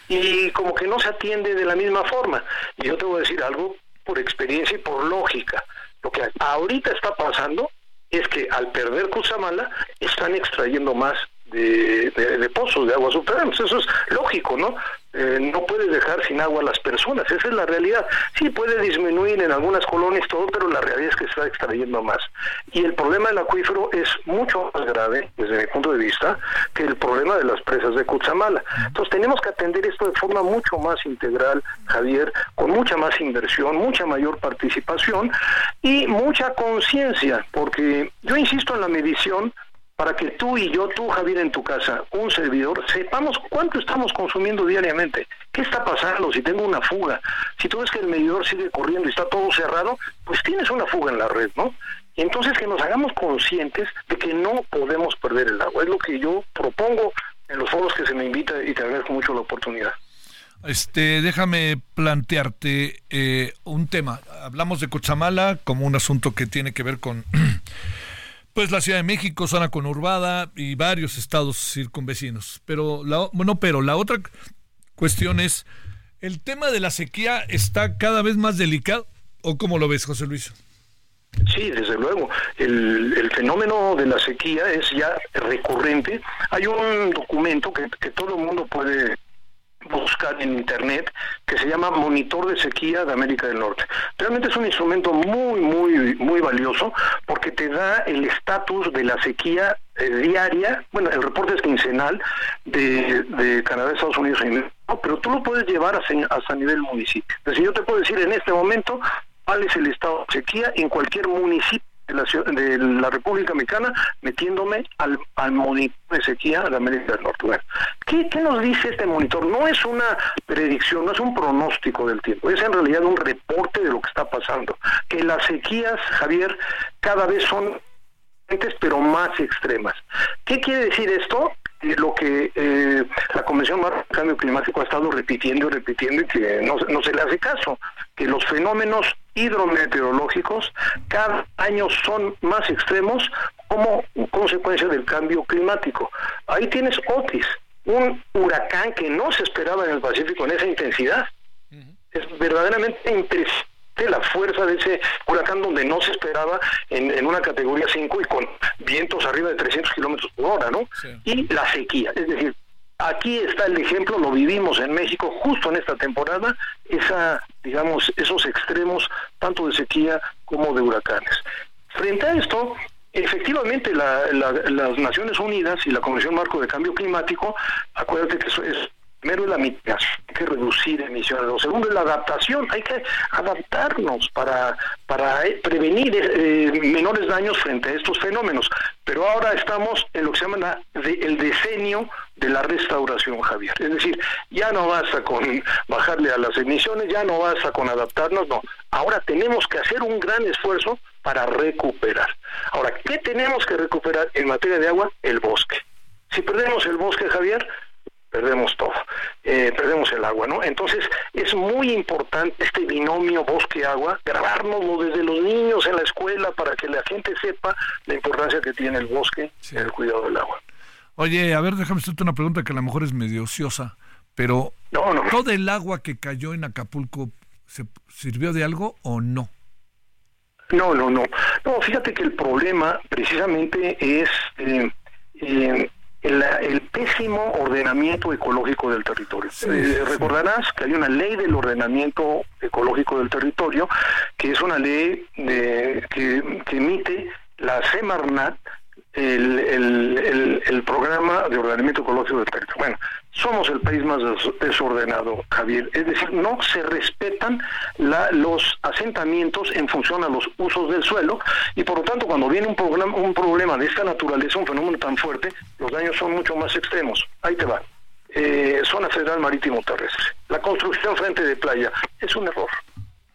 Y como que no se atiende de la misma forma. Y yo te voy a decir algo por experiencia y por lógica. Lo que ahorita está pasando es que al perder Cutzamala están extrayendo más de, de- de pozos de agua subterráneas. Eso es lógico, ¿no? Eh, no puedes dejar sin agua a las personas, esa es la realidad. Sí puede disminuir en algunas colonias todo, pero la realidad es que se está extrayendo más. Y el problema del acuífero es mucho más grave, desde mi punto de vista, que el problema de las presas de Cutzamala. Entonces tenemos que atender esto de forma mucho más integral, Javier, con mucha más inversión, mucha mayor participación y mucha conciencia, porque yo insisto en la medición para que tú y yo, tú Javier en tu casa, un servidor, sepamos cuánto estamos consumiendo diariamente, qué está pasando, si tengo una fuga, si tú ves que el medidor sigue corriendo y está todo cerrado, pues tienes una fuga en la red, ¿no? Entonces que nos hagamos conscientes de que no podemos perder el agua, es lo que yo propongo en los foros que se me invita y te agradezco mucho la oportunidad. Este, déjame plantearte eh, un tema. Hablamos de Cochamala como un asunto que tiene que ver con Pues la Ciudad de México, zona conurbada y varios estados circunvecinos. Pero la, bueno, pero la otra cuestión es, ¿el tema de la sequía está cada vez más delicado? ¿O cómo lo ves, José Luis? Sí, desde luego. El, fenómeno de la sequía es ya recurrente. Hay un documento que todo el mundo puede buscar en internet que se llama Monitor de Sequía de América del Norte. Realmente es un instrumento muy, muy, muy valioso porque te da el estatus de la sequía eh, diaria, bueno, el reporte es quincenal de, de Canadá, Estados Unidos y México, pero tú lo puedes llevar hasta, hasta nivel municipio. Es decir, yo te puedo decir en este momento cuál es el estado de sequía en cualquier municipio de la, de la República Mexicana metiéndome al, al monitor de sequía de América del Norte. Bueno, ¿qué, ¿Qué nos dice este monitor? No es una predicción, no es un pronóstico del tiempo, es en realidad un reporte de lo que está pasando. Que las sequías, Javier, cada vez son pero más extremas. ¿Qué quiere decir esto? Lo que eh, la Convención del Cambio Climático ha estado repitiendo y repitiendo y que no, no se le hace caso, que los fenómenos hidrometeorológicos cada año son más extremos como consecuencia del cambio climático. Ahí tienes Otis, un huracán que no se esperaba en el Pacífico en esa intensidad. Es verdaderamente impresionante la fuerza de ese huracán donde no se esperaba en, en una categoría 5 y con vientos arriba de 300 kilómetros por hora, ¿no? Y la sequía, es decir, aquí está el ejemplo, lo vivimos en México justo en esta temporada, esa, digamos, esos extremos tanto de sequía como de huracanes. Frente a esto, efectivamente la- la- las Naciones Unidas y la Convención Marco de Cambio Climático, acuérdate que es primero es la mitigación, hay que reducir emisiones. Lo segundo es la adaptación, hay que adaptarnos para, para eh, prevenir eh, menores daños frente a estos fenómenos. Pero ahora estamos en lo que se llama el decenio de la restauración, Javier. Es decir, ya no basta con bajarle a las emisiones, ya no basta con adaptarnos, no. Ahora tenemos que hacer un gran esfuerzo para recuperar. Ahora, ¿qué tenemos que recuperar en materia de agua? El bosque. Si perdemos el bosque, Javier, perdemos todo, eh, perdemos el agua, ¿no? Entonces es muy importante este binomio bosque-agua, grabárnoslo desde los niños en la escuela para que la gente sepa la importancia que tiene el bosque en el cuidado del agua. Oye, a ver, déjame hacerte una pregunta que a lo mejor es medio ociosa, pero ¿todo el agua que cayó en Acapulco se sirvió de algo o no? No, no, no. No, fíjate que el problema precisamente es eh, eh, el, el pésimo ordenamiento ecológico del territorio. Eh, recordarás que hay una ley del ordenamiento ecológico del territorio, que es una ley de- que, que emite la Semarnat, el, programa de ordenamiento ecológico del territorio. Bueno, somos el país más des- desordenado, Javier. Es decir, no se respetan la- los asentamientos en función a los usos del suelo y por lo tanto cuando viene un, programa, un problema de esta naturaleza, un fenómeno tan fuerte, los daños son mucho más extremos. Ahí te va. Eh, zona federal marítimo terrestre. La construcción frente de playa es un error.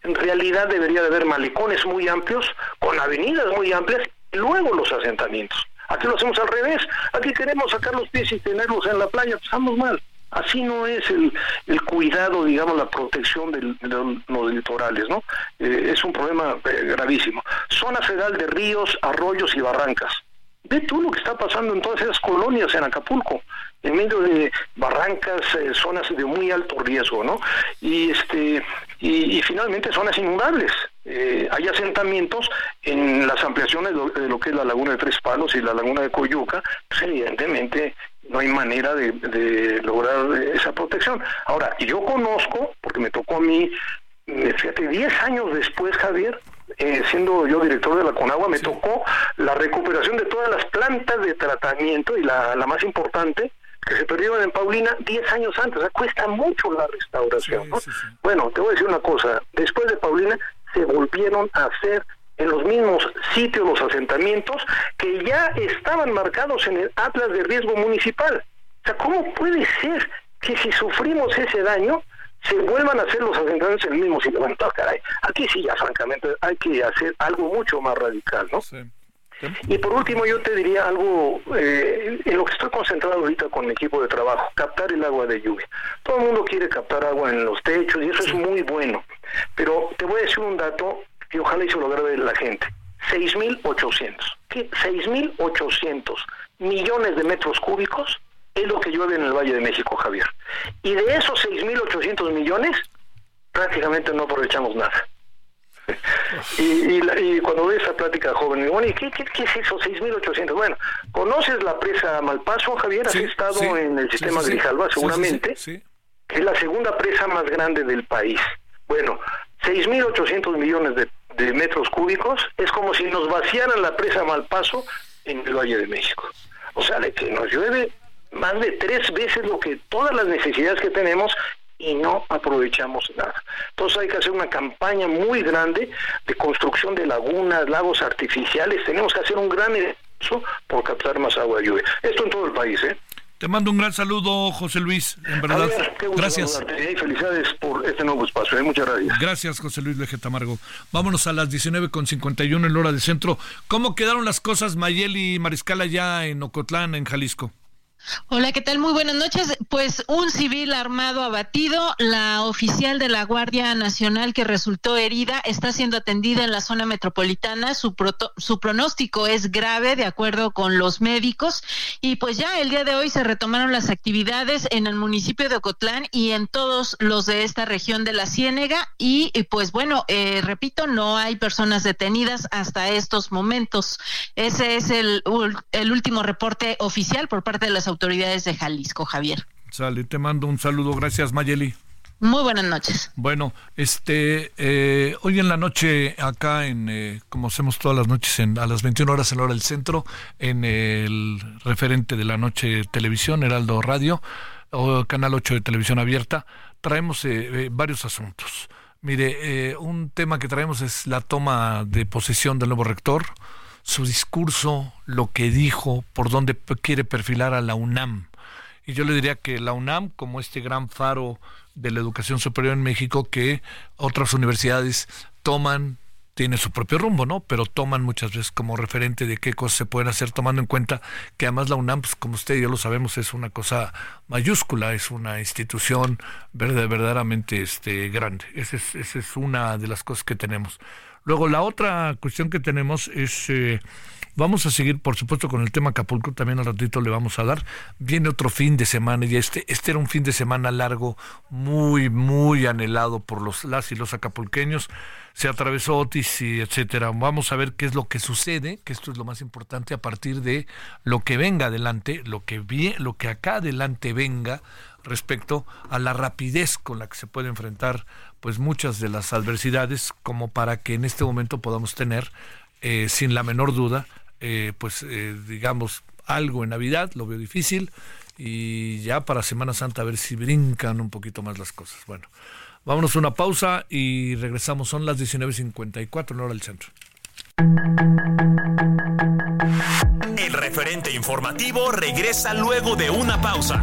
En realidad debería de haber malecones muy amplios, con avenidas muy amplias, y luego los asentamientos. Aquí lo hacemos al revés. Aquí queremos sacar los pies y tenerlos en la playa. Pues estamos mal. Así no es el, cuidado, digamos, la protección de los litorales, ¿no? Eh, es un problema eh, gravísimo. Zona federal de ríos, arroyos y barrancas. Ve tú lo que está pasando en todas esas colonias en Acapulco, en medio de barrancas, eh, zonas de muy alto riesgo, ¿no? Y este y, y finalmente zonas inundables. Eh, hay asentamientos en las ampliaciones de lo, que es la laguna de Tres Palos y la laguna de Coyuca, pues evidentemente no hay manera de, de lograr esa protección. Ahora, yo conozco, porque me tocó a mí, eh, fíjate, 10 años después, Javier, eh, siendo yo director de la Conagua, me tocó la recuperación de todas las plantas de tratamiento y la, la más importante, que se perdieron en Paulina 10 años antes. O sea, cuesta mucho la restauración. ¿no? Bueno, te voy a decir una cosa. Después de Paulina se volvieron a hacer en los mismos sitios los asentamientos que ya estaban marcados en el Atlas de Riesgo Municipal. O sea, ¿cómo puede ser que si sufrimos ese daño se vuelvan a hacer los asentamientos en el mismo sitio? Bueno, caray, aquí sí ya francamente hay que hacer algo mucho más radical, ¿no? Y por último, yo te diría algo eh, en lo que estoy concentrado ahorita con mi equipo de trabajo, captar el agua de lluvia. Todo el mundo quiere captar agua en los techos y eso es muy bueno. Pero te voy a decir un dato que ojalá y se lo grabe la gente. 6.800. que 6.800 millones de metros cúbicos es lo que llueve en el Valle de México, Javier. Y de esos 6.800 millones, prácticamente no aprovechamos nada. Y, y, la- y cuando ve esa plática joven, digo, bueno, ¿y qué, qué, qué es eso? 6.800. Bueno, ¿conoces la presa Malpaso, Javier? ¿Has Sí, estado sí, en el sistema sí. Grijalva, seguramente? que es la segunda presa más grande del país. Bueno, 6.800 millones de, de metros cúbicos es como si nos vaciaran la presa Malpaso en el Valle de México. O sea, de que nos llueve más de tres veces lo que todas las necesidades que tenemos y no aprovechamos nada. Entonces hay que hacer una campaña muy grande de construcción de lagunas, lagos artificiales. Tenemos que hacer un gran esfuerzo por captar más agua de lluvia. Esto en todo el país, ¿eh? Te mando un gran saludo, José Luis, en verdad. Qué gusto Gracias. saludarte, ¿eh? y felicidades por este nuevo espacio. ¿eh? Muchas gracias. Gracias, José Luis Lejeta Amargo. Vámonos a las 19.51 en la hora del centro. ¿Cómo quedaron las cosas, Mayeli y Mariscal, allá en Ocotlán, en Jalisco? Hola, ¿qué tal? Muy buenas noches. Pues un civil armado abatido, la oficial de la Guardia Nacional que resultó herida está siendo atendida en la zona metropolitana. Su, proto- su pronóstico es grave, de acuerdo con los médicos. Y pues ya el día de hoy se retomaron las actividades en el municipio de Ocotlán y en todos los de esta región de la Ciénega. Y, pues bueno, eh, repito, no hay personas detenidas hasta estos momentos. Ese es el, el último reporte oficial por parte de las autoridades de Jalisco, Javier. Sale, te mando un saludo. Gracias, Mayeli. Muy buenas noches. Bueno, este, eh, hoy en la noche, acá en, eh, como hacemos todas las noches, en, a las 21 horas en la hora del centro, en el referente de la noche televisión, Heraldo Radio, o Canal 8 de Televisión Abierta, traemos eh, eh, varios asuntos. Mire, eh, un tema que traemos es la toma de posesión del nuevo rector, su discurso, lo que dijo, por dónde quiere perfilar a la UNAM. Y yo le diría que la UNAM, como este gran faro de la educación superior en México, que otras universidades toman, tiene su propio rumbo, ¿no? Pero toman muchas veces como referente de qué cosas se pueden hacer, tomando en cuenta que además la UNAM, pues, como usted y yo lo sabemos, es una cosa mayúscula, es una institución verdaderamente este, grande. Esa es, esa es una de las cosas que tenemos. Luego, la otra cuestión que tenemos es, eh, vamos a seguir, por supuesto, con el tema Acapulco, también al ratito le vamos a dar. Viene otro fin de semana y este, este era un fin de semana largo, muy, muy anhelado por los las y los acapulqueños. Se atravesó Otis y etcétera. Vamos a ver qué es lo que sucede, que esto es lo más importante a partir de lo que venga adelante, lo que lo que acá adelante venga respecto a la rapidez con la que se puede enfrentar pues muchas de las adversidades como para que en este momento podamos tener eh, sin la menor duda eh, pues eh, digamos algo en Navidad, lo veo difícil y ya para Semana Santa a ver si brincan un poquito más las cosas. Bueno, vámonos a una pausa y regresamos, son las 19.54 en hora del centro. El referente informativo regresa luego de una pausa.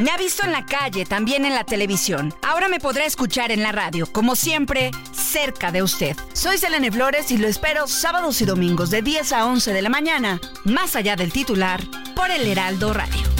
Me ha visto en la calle, también en la televisión. Ahora me podrá escuchar en la radio, como siempre, cerca de usted. Soy Selene Flores y lo espero sábados y domingos de 10 a 11 de la mañana, más allá del titular, por el Heraldo Radio.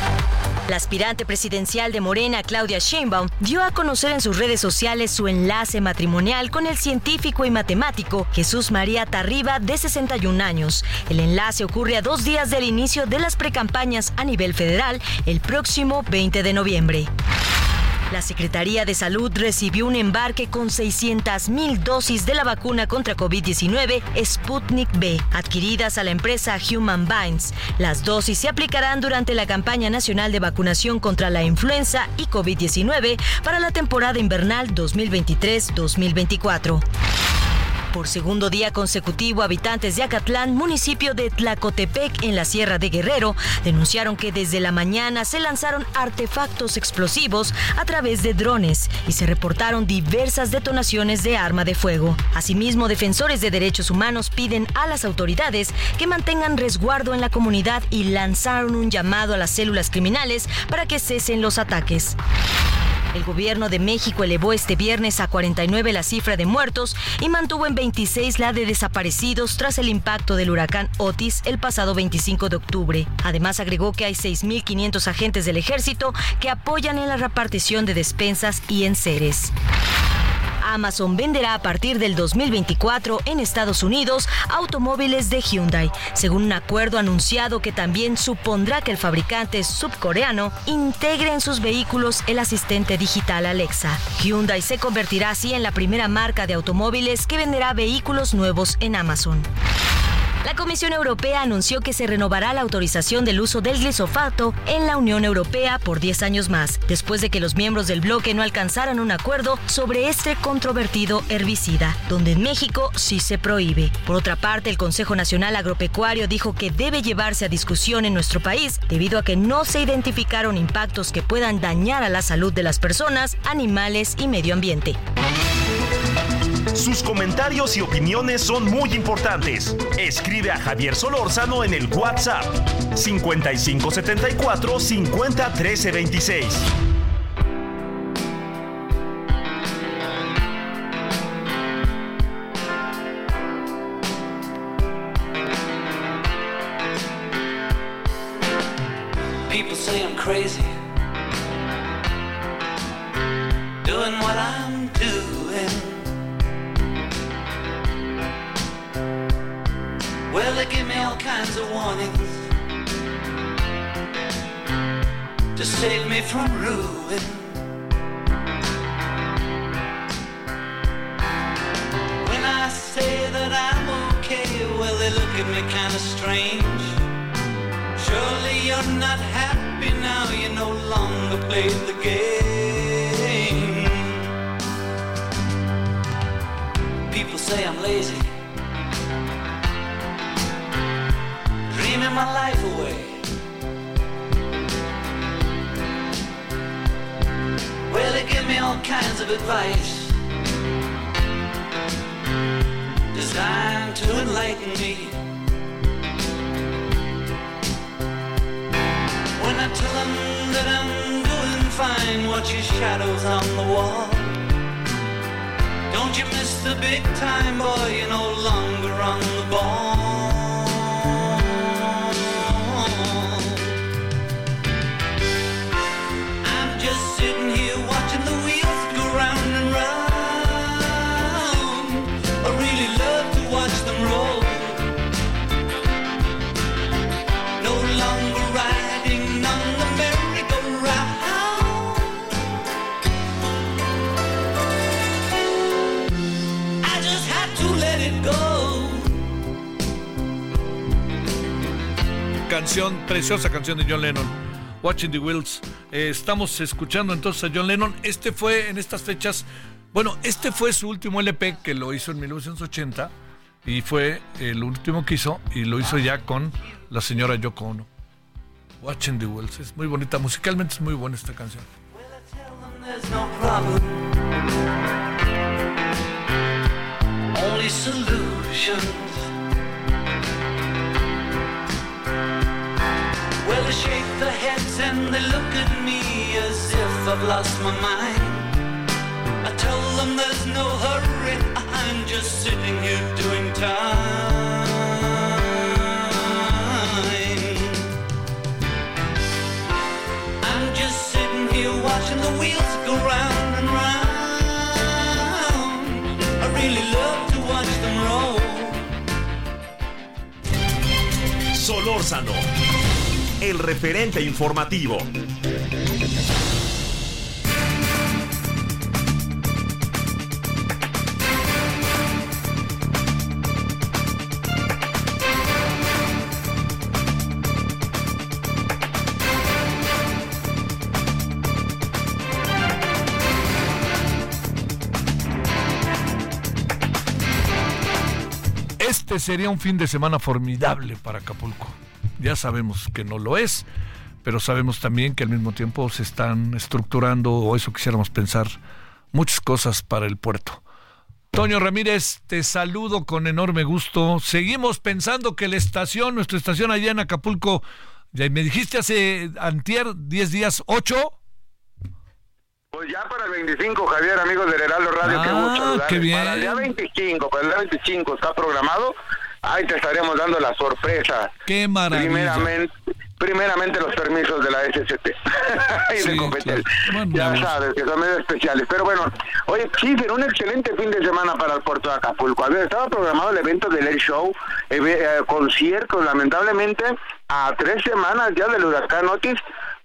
La aspirante presidencial de Morena, Claudia Sheinbaum, dio a conocer en sus redes sociales su enlace matrimonial con el científico y matemático Jesús María Tarriba, de 61 años. El enlace ocurre a dos días del inicio de las precampañas a nivel federal, el próximo 20 de noviembre. La Secretaría de Salud recibió un embarque con 600.000 dosis de la vacuna contra COVID-19 Sputnik B, adquiridas a la empresa Human Binds. Las dosis se aplicarán durante la campaña nacional de vacunación contra la influenza y COVID-19 para la temporada invernal 2023-2024. Por segundo día consecutivo, habitantes de Acatlán, municipio de Tlacotepec, en la Sierra de Guerrero, denunciaron que desde la mañana se lanzaron artefactos explosivos a través de drones y se reportaron diversas detonaciones de arma de fuego. Asimismo, defensores de derechos humanos piden a las autoridades que mantengan resguardo en la comunidad y lanzaron un llamado a las células criminales para que cesen los ataques. El gobierno de México elevó este viernes a 49 la cifra de muertos y mantuvo en 26 la de desaparecidos tras el impacto del huracán Otis el pasado 25 de octubre. Además agregó que hay 6.500 agentes del ejército que apoyan en la repartición de despensas y enseres. Amazon venderá a partir del 2024 en Estados Unidos automóviles de Hyundai, según un acuerdo anunciado que también supondrá que el fabricante subcoreano integre en sus vehículos el asistente digital Alexa. Hyundai se convertirá así en la primera marca de automóviles que venderá vehículos nuevos en Amazon. La Comisión Europea anunció que se renovará la autorización del uso del glisofato en la Unión Europea por 10 años más, después de que los miembros del bloque no alcanzaran un acuerdo sobre este controvertido herbicida, donde en México sí se prohíbe. Por otra parte, el Consejo Nacional Agropecuario dijo que debe llevarse a discusión en nuestro país debido a que no se identificaron impactos que puedan dañar a la salud de las personas, animales y medio ambiente. Sus comentarios y opiniones son muy importantes. Escribe a Javier Solórzano en el WhatsApp 5574 50 13 26. People say I'm crazy. Warnings to save me from ruin. When I say that I'm okay, well, they look at me kind of strange. Surely you're not happy now, you no longer play the game. People say I'm lazy, dreaming my life away. Well, they give me all kinds of advice designed to enlighten me. When I tell them that I'm doing fine, watch your shadows on the wall. Don't you miss the big time, boy, you're no longer on the ball. canción, preciosa canción de John Lennon, Watching the Wheels. Eh, estamos escuchando entonces a John Lennon. Este fue en estas fechas, bueno, este fue su último LP que lo hizo en 1980 y fue el último que hizo y lo hizo ya con la señora Yoko Ono. Watching the Wheels, es muy bonita, musicalmente es muy buena esta canción. Their and they look at me as if I've lost my mind. I tell them there's no hurry, I'm just sitting here doing time. I'm just sitting here watching the wheels go round and round. I really love to watch them roll. Solórzano, el referente informativo. Este sería un fin de semana formidable para Acapulco. Ya sabemos que no lo es, pero sabemos también que al mismo tiempo se están estructurando, o eso quisiéramos pensar, muchas cosas para el puerto. Toño Ramírez, te saludo con enorme gusto. Seguimos pensando que la estación, nuestra estación allá en Acapulco, ya me dijiste hace antier, 10 días, 8. Pues ya para el 25, Javier, amigos del Heraldo Radio, qué Ah, gusto saludarles. qué bien. Para el día 25, para el día 25 está programado. Ahí te estaremos dando la sorpresa. Qué maravilla. Primeramente, primeramente los permisos de la SCT. y de Sí, Copetel. claro. Bueno, ya sabes que son medios especiales. Pero bueno, oye, sí, será un excelente fin de semana para el puerto de Acapulco. A ver, estaba programado el evento del Air Show, eh, eh, conciertos, lamentablemente, a tres semanas ya del huracán Otis,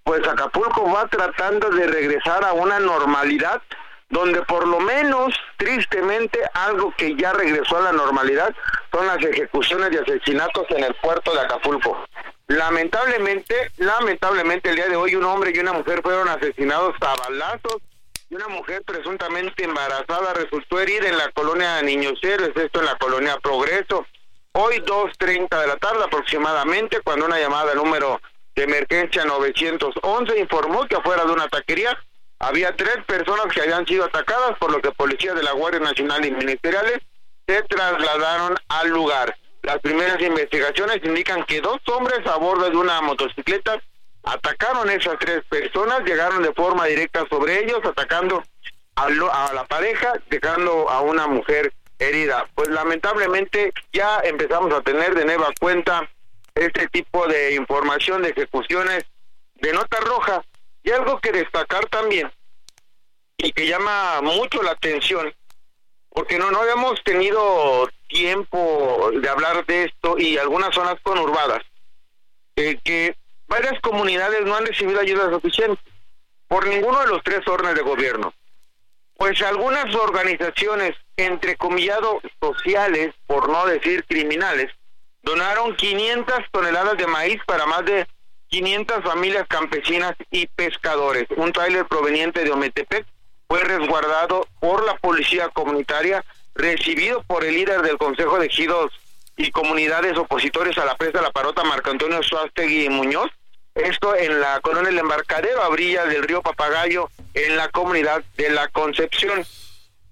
pues Acapulco va tratando de regresar a una normalidad donde por lo menos, tristemente, algo que ya regresó a la normalidad son las ejecuciones y asesinatos en el puerto de Acapulco. Lamentablemente, lamentablemente el día de hoy un hombre y una mujer fueron asesinados a balazos y una mujer presuntamente embarazada resultó herida en la colonia Niños Héroes, esto en la colonia Progreso. Hoy 2.30 de la tarde aproximadamente, cuando una llamada número de emergencia 911 informó que afuera de una taquería había tres personas que habían sido atacadas, por lo que policías de la Guardia Nacional y ministeriales se trasladaron al lugar. Las primeras investigaciones indican que dos hombres a bordo de una motocicleta atacaron a esas tres personas, llegaron de forma directa sobre ellos, atacando a, lo- a la pareja, dejando a una mujer herida. Pues lamentablemente ya empezamos a tener de nueva cuenta este tipo de información de ejecuciones de nota roja. Y algo que destacar también, y que llama mucho la atención, porque no, no habíamos tenido tiempo de hablar de esto y algunas zonas conurbadas, que varias comunidades no han recibido ayudas suficientes por ninguno de los tres órdenes de gobierno. Pues algunas organizaciones, entre comillado sociales, por no decir criminales, donaron 500 toneladas de maíz para más de 500 familias campesinas y pescadores. Un tráiler proveniente de Ometepec fue resguardado por la policía comunitaria, recibido por el líder del Consejo de Ejidos y comunidades opositores a la presa de la Parota, Marco Antonio Suástegui Muñoz. Esto en la colonia El Embarcadero, a orillas del río Papagayo, en la comunidad de La Concepción.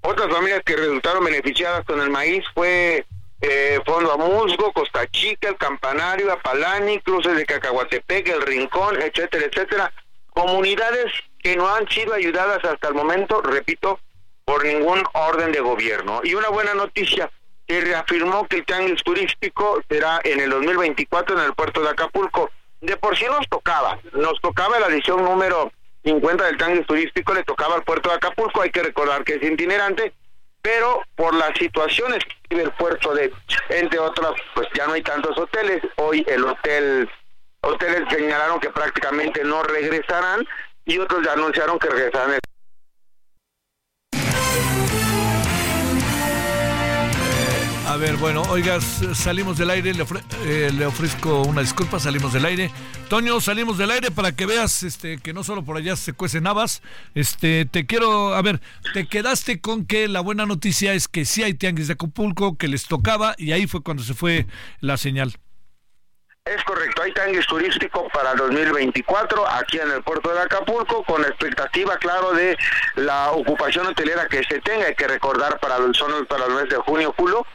Otras familias que resultaron beneficiadas con el maíz fue eh, Fondo a Musgo, Costa Chica, El Campanario, Apalani, Cruces de Cacahuatepec, El Rincón, etcétera, etcétera. Comunidades que no han sido ayudadas hasta el momento, repito, por ningún orden de gobierno. Y una buena noticia, que reafirmó que el tianguis turístico será en el 2024 en el puerto de Acapulco. De por sí nos tocaba, nos tocaba la edición número 50 del tianguis turístico, le tocaba al puerto de Acapulco, hay que recordar que es itinerante, pero por las situaciones que vive el puerto de, entre otras, pues ya no hay tantos hoteles, hoy el hotel, hoteles señalaron que prácticamente no regresarán y otros ya anunciaron que regresarán. el- bueno, oigas, salimos del aire, le, ofre- eh, le ofrezco una disculpa, salimos del aire. Toño, salimos del aire para que veas este, que no solo por allá se cuecen habas. Este, te quiero, a ver, te quedaste con que la buena noticia es que sí hay tianguis de Acapulco, que les tocaba, y ahí fue cuando se fue la señal. Es correcto, hay tanguis turístico para el 2024 aquí en el puerto de Acapulco con expectativa, claro, de la ocupación hotelera que se tenga, hay que recordar para el, son para el mes de junio, julio,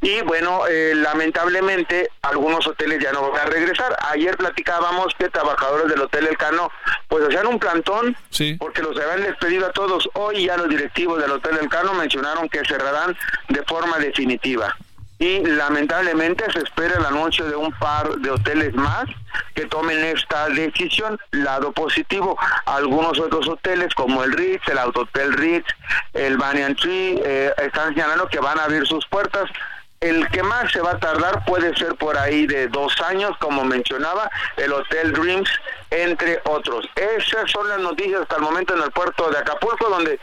y bueno, eh, lamentablemente algunos hoteles ya no van a regresar. Ayer platicábamos que trabajadores del Hotel El Cano pues hacían un plantón porque los habían despedido a todos. Hoy ya los directivos del Hotel El Cano mencionaron que cerrarán de forma definitiva y lamentablemente se espera el anuncio de un par de hoteles más que tomen esta decisión. Lado positivo, algunos otros hoteles como el Ritz, el Autotel Ritz, el Banyan Tree, eh, están señalando que van a abrir sus puertas. El que más se va a tardar puede ser por ahí de dos años, como mencionaba, el Hotel Dreams, entre otros. Esas son las noticias hasta el momento en el puerto de Acapulco, donde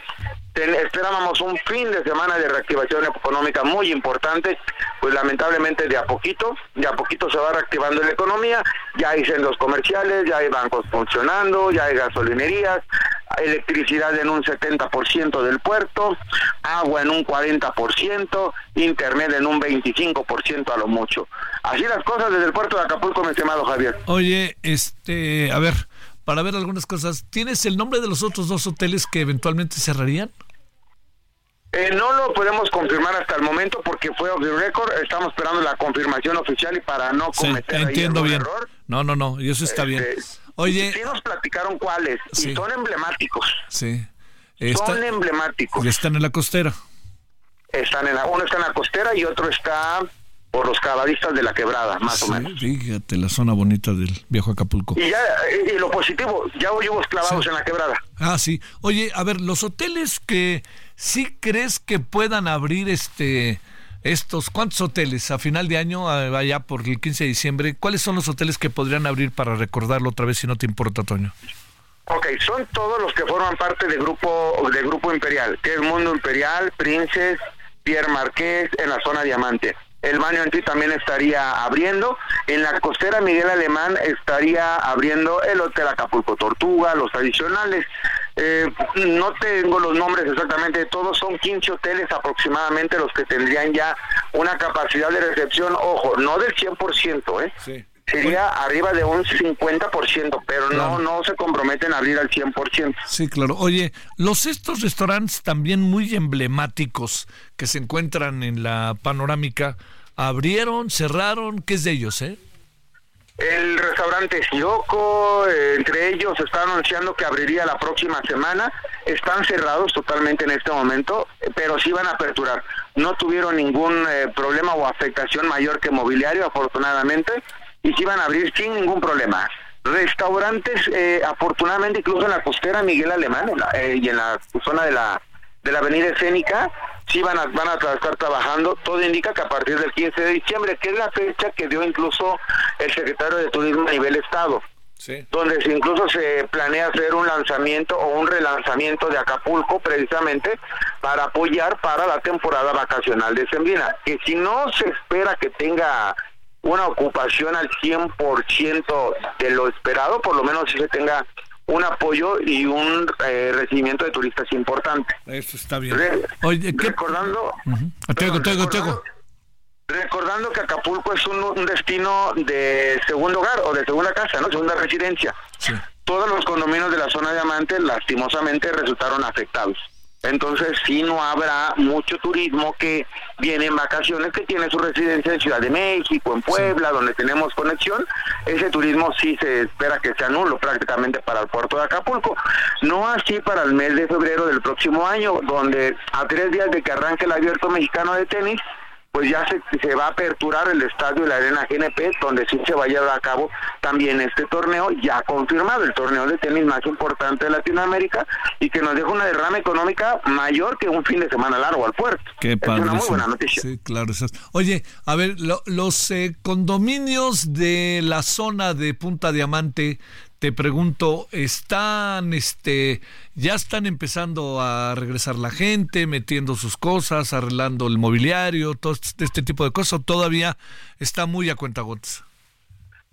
esperábamos un fin de semana de reactivación económica muy importante, pues lamentablemente de a poquito, de a poquito se va reactivando la economía, ya hay centros comerciales, ya hay bancos funcionando, ya hay gasolinerías, electricidad en un 70% del puerto, agua en un 40%, internet en un 25% a lo mucho. Así las cosas desde el puerto de Acapulco, mi estimado Javier. Oye, este, a ver, para ver algunas cosas. ¿Tienes el nombre de los otros dos hoteles que eventualmente cerrarían? Eh, no lo podemos confirmar hasta el momento porque fue off the record. Estamos esperando la confirmación oficial y para no cometer entiendo ahí bien. error. No, no, no, y eso está bien. Este, Oye, Sí nos platicaron cuáles y son emblemáticos. sí. Son emblemáticos. y están en la costera. Están en la, uno está en la costera y otro está por los cavadistas de la quebrada, más o Sí, menos. Fíjate, la zona bonita del viejo Acapulco. Y ya, y lo positivo, ya oímos clavados en la quebrada. Ah, sí. Oye, a ver, los hoteles que sí crees que puedan abrir este estos cuántos hoteles a final de año allá por el 15 de diciembre, ¿cuáles son los hoteles que podrían abrir para recordarlo otra vez si no te importa, Toño? Ok, son todos los que forman parte del grupo de grupo Imperial, que es Mundo Imperial, Princes, Pierre Marqués, en la zona Diamante. El baño Antí también estaría abriendo. En la costera Miguel Alemán estaría abriendo el Hotel Acapulco Tortuga, los tradicionales. Eh, no tengo los nombres exactamente de todos, son 15 hoteles aproximadamente los que tendrían ya una capacidad de recepción, ojo, no del 100%, ¿eh? Sería arriba de un 50%, pero no no se comprometen a abrir al 100%. Sí, claro. Oye, los estos restaurantes también muy emblemáticos que se encuentran en la panorámica, abrieron, cerraron, ¿qué es de ellos, eh? El restaurante Siroco, eh, entre ellos, está anunciando que abriría la próxima semana. Están cerrados totalmente en este momento, eh, pero sí van a aperturar. No tuvieron ningún eh, problema o afectación mayor que mobiliario, afortunadamente, y sí van a abrir sin ningún problema. Restaurantes, eh, afortunadamente, incluso en la costera Miguel Alemán eh, y en la zona de la de la avenida escénica, sí van a, van a estar trabajando. Todo indica que a partir del 15 de diciembre, que es la fecha que dio incluso el secretario de Turismo a nivel Estado, donde se- incluso se planea hacer un lanzamiento o un relanzamiento de Acapulco precisamente para apoyar para la temporada vacacional de Sembrina, que si no se espera que tenga una ocupación al 100% de lo esperado, por lo menos si se tenga un apoyo y un eh, recibimiento de turistas importante. Eso está bien. Re- Oye, ¿qué? Recordando, Te oigo, te oigo, te oigo. recordando que Acapulco es un, un destino de segundo hogar o de segunda casa, ¿no? Segunda residencia. Todos los condominios de la zona diamante lastimosamente resultaron afectados. Entonces sí no habrá mucho turismo que viene en vacaciones, que tiene su residencia en Ciudad de México, en Puebla, donde tenemos conexión. Ese turismo sí se espera que sea nulo prácticamente para el puerto de Acapulco. No así para el mes de febrero del próximo año, donde a tres días de que arranque el abierto mexicano de tenis, pues ya se, se va a aperturar el estadio de la Arena GNP, donde sí se va a llevar a cabo también este torneo, ya confirmado, el torneo de tenis más importante de Latinoamérica, y que nos deja una derrama económica mayor que un fin de semana largo al puerto. Qué es padre. una muy buena noticia. Sí, claro. Oye, a ver, lo- los eh, condominios de la zona de Punta Diamante, te pregunto, ¿están, este, ya están empezando a regresar la gente, metiendo sus cosas, arreglando el mobiliario, todo este, este tipo de cosas, o todavía está muy a cuentagotas?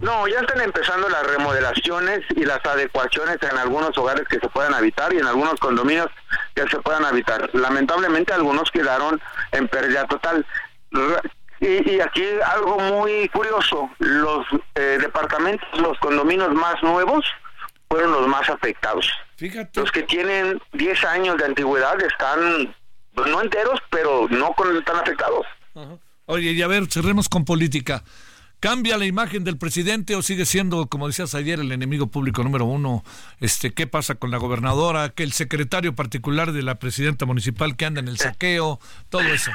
No, ya están empezando las remodelaciones y las adecuaciones en algunos hogares que se puedan habitar y en algunos condominios que se puedan habitar. Lamentablemente algunos quedaron en pérdida total. Y, y aquí algo muy curioso, los eh, departamentos, los condominios más nuevos fueron los más afectados. Fíjate. Los que tienen 10 años de antigüedad están, pues, no enteros, pero no con, tan afectados. Oye, y a ver, cerremos con política. ¿Cambia la imagen del presidente o sigue siendo, como decías ayer, el enemigo público número uno? Este, ¿Qué pasa con la gobernadora? Que el secretario particular de la presidenta municipal que anda en el saqueo, todo eso.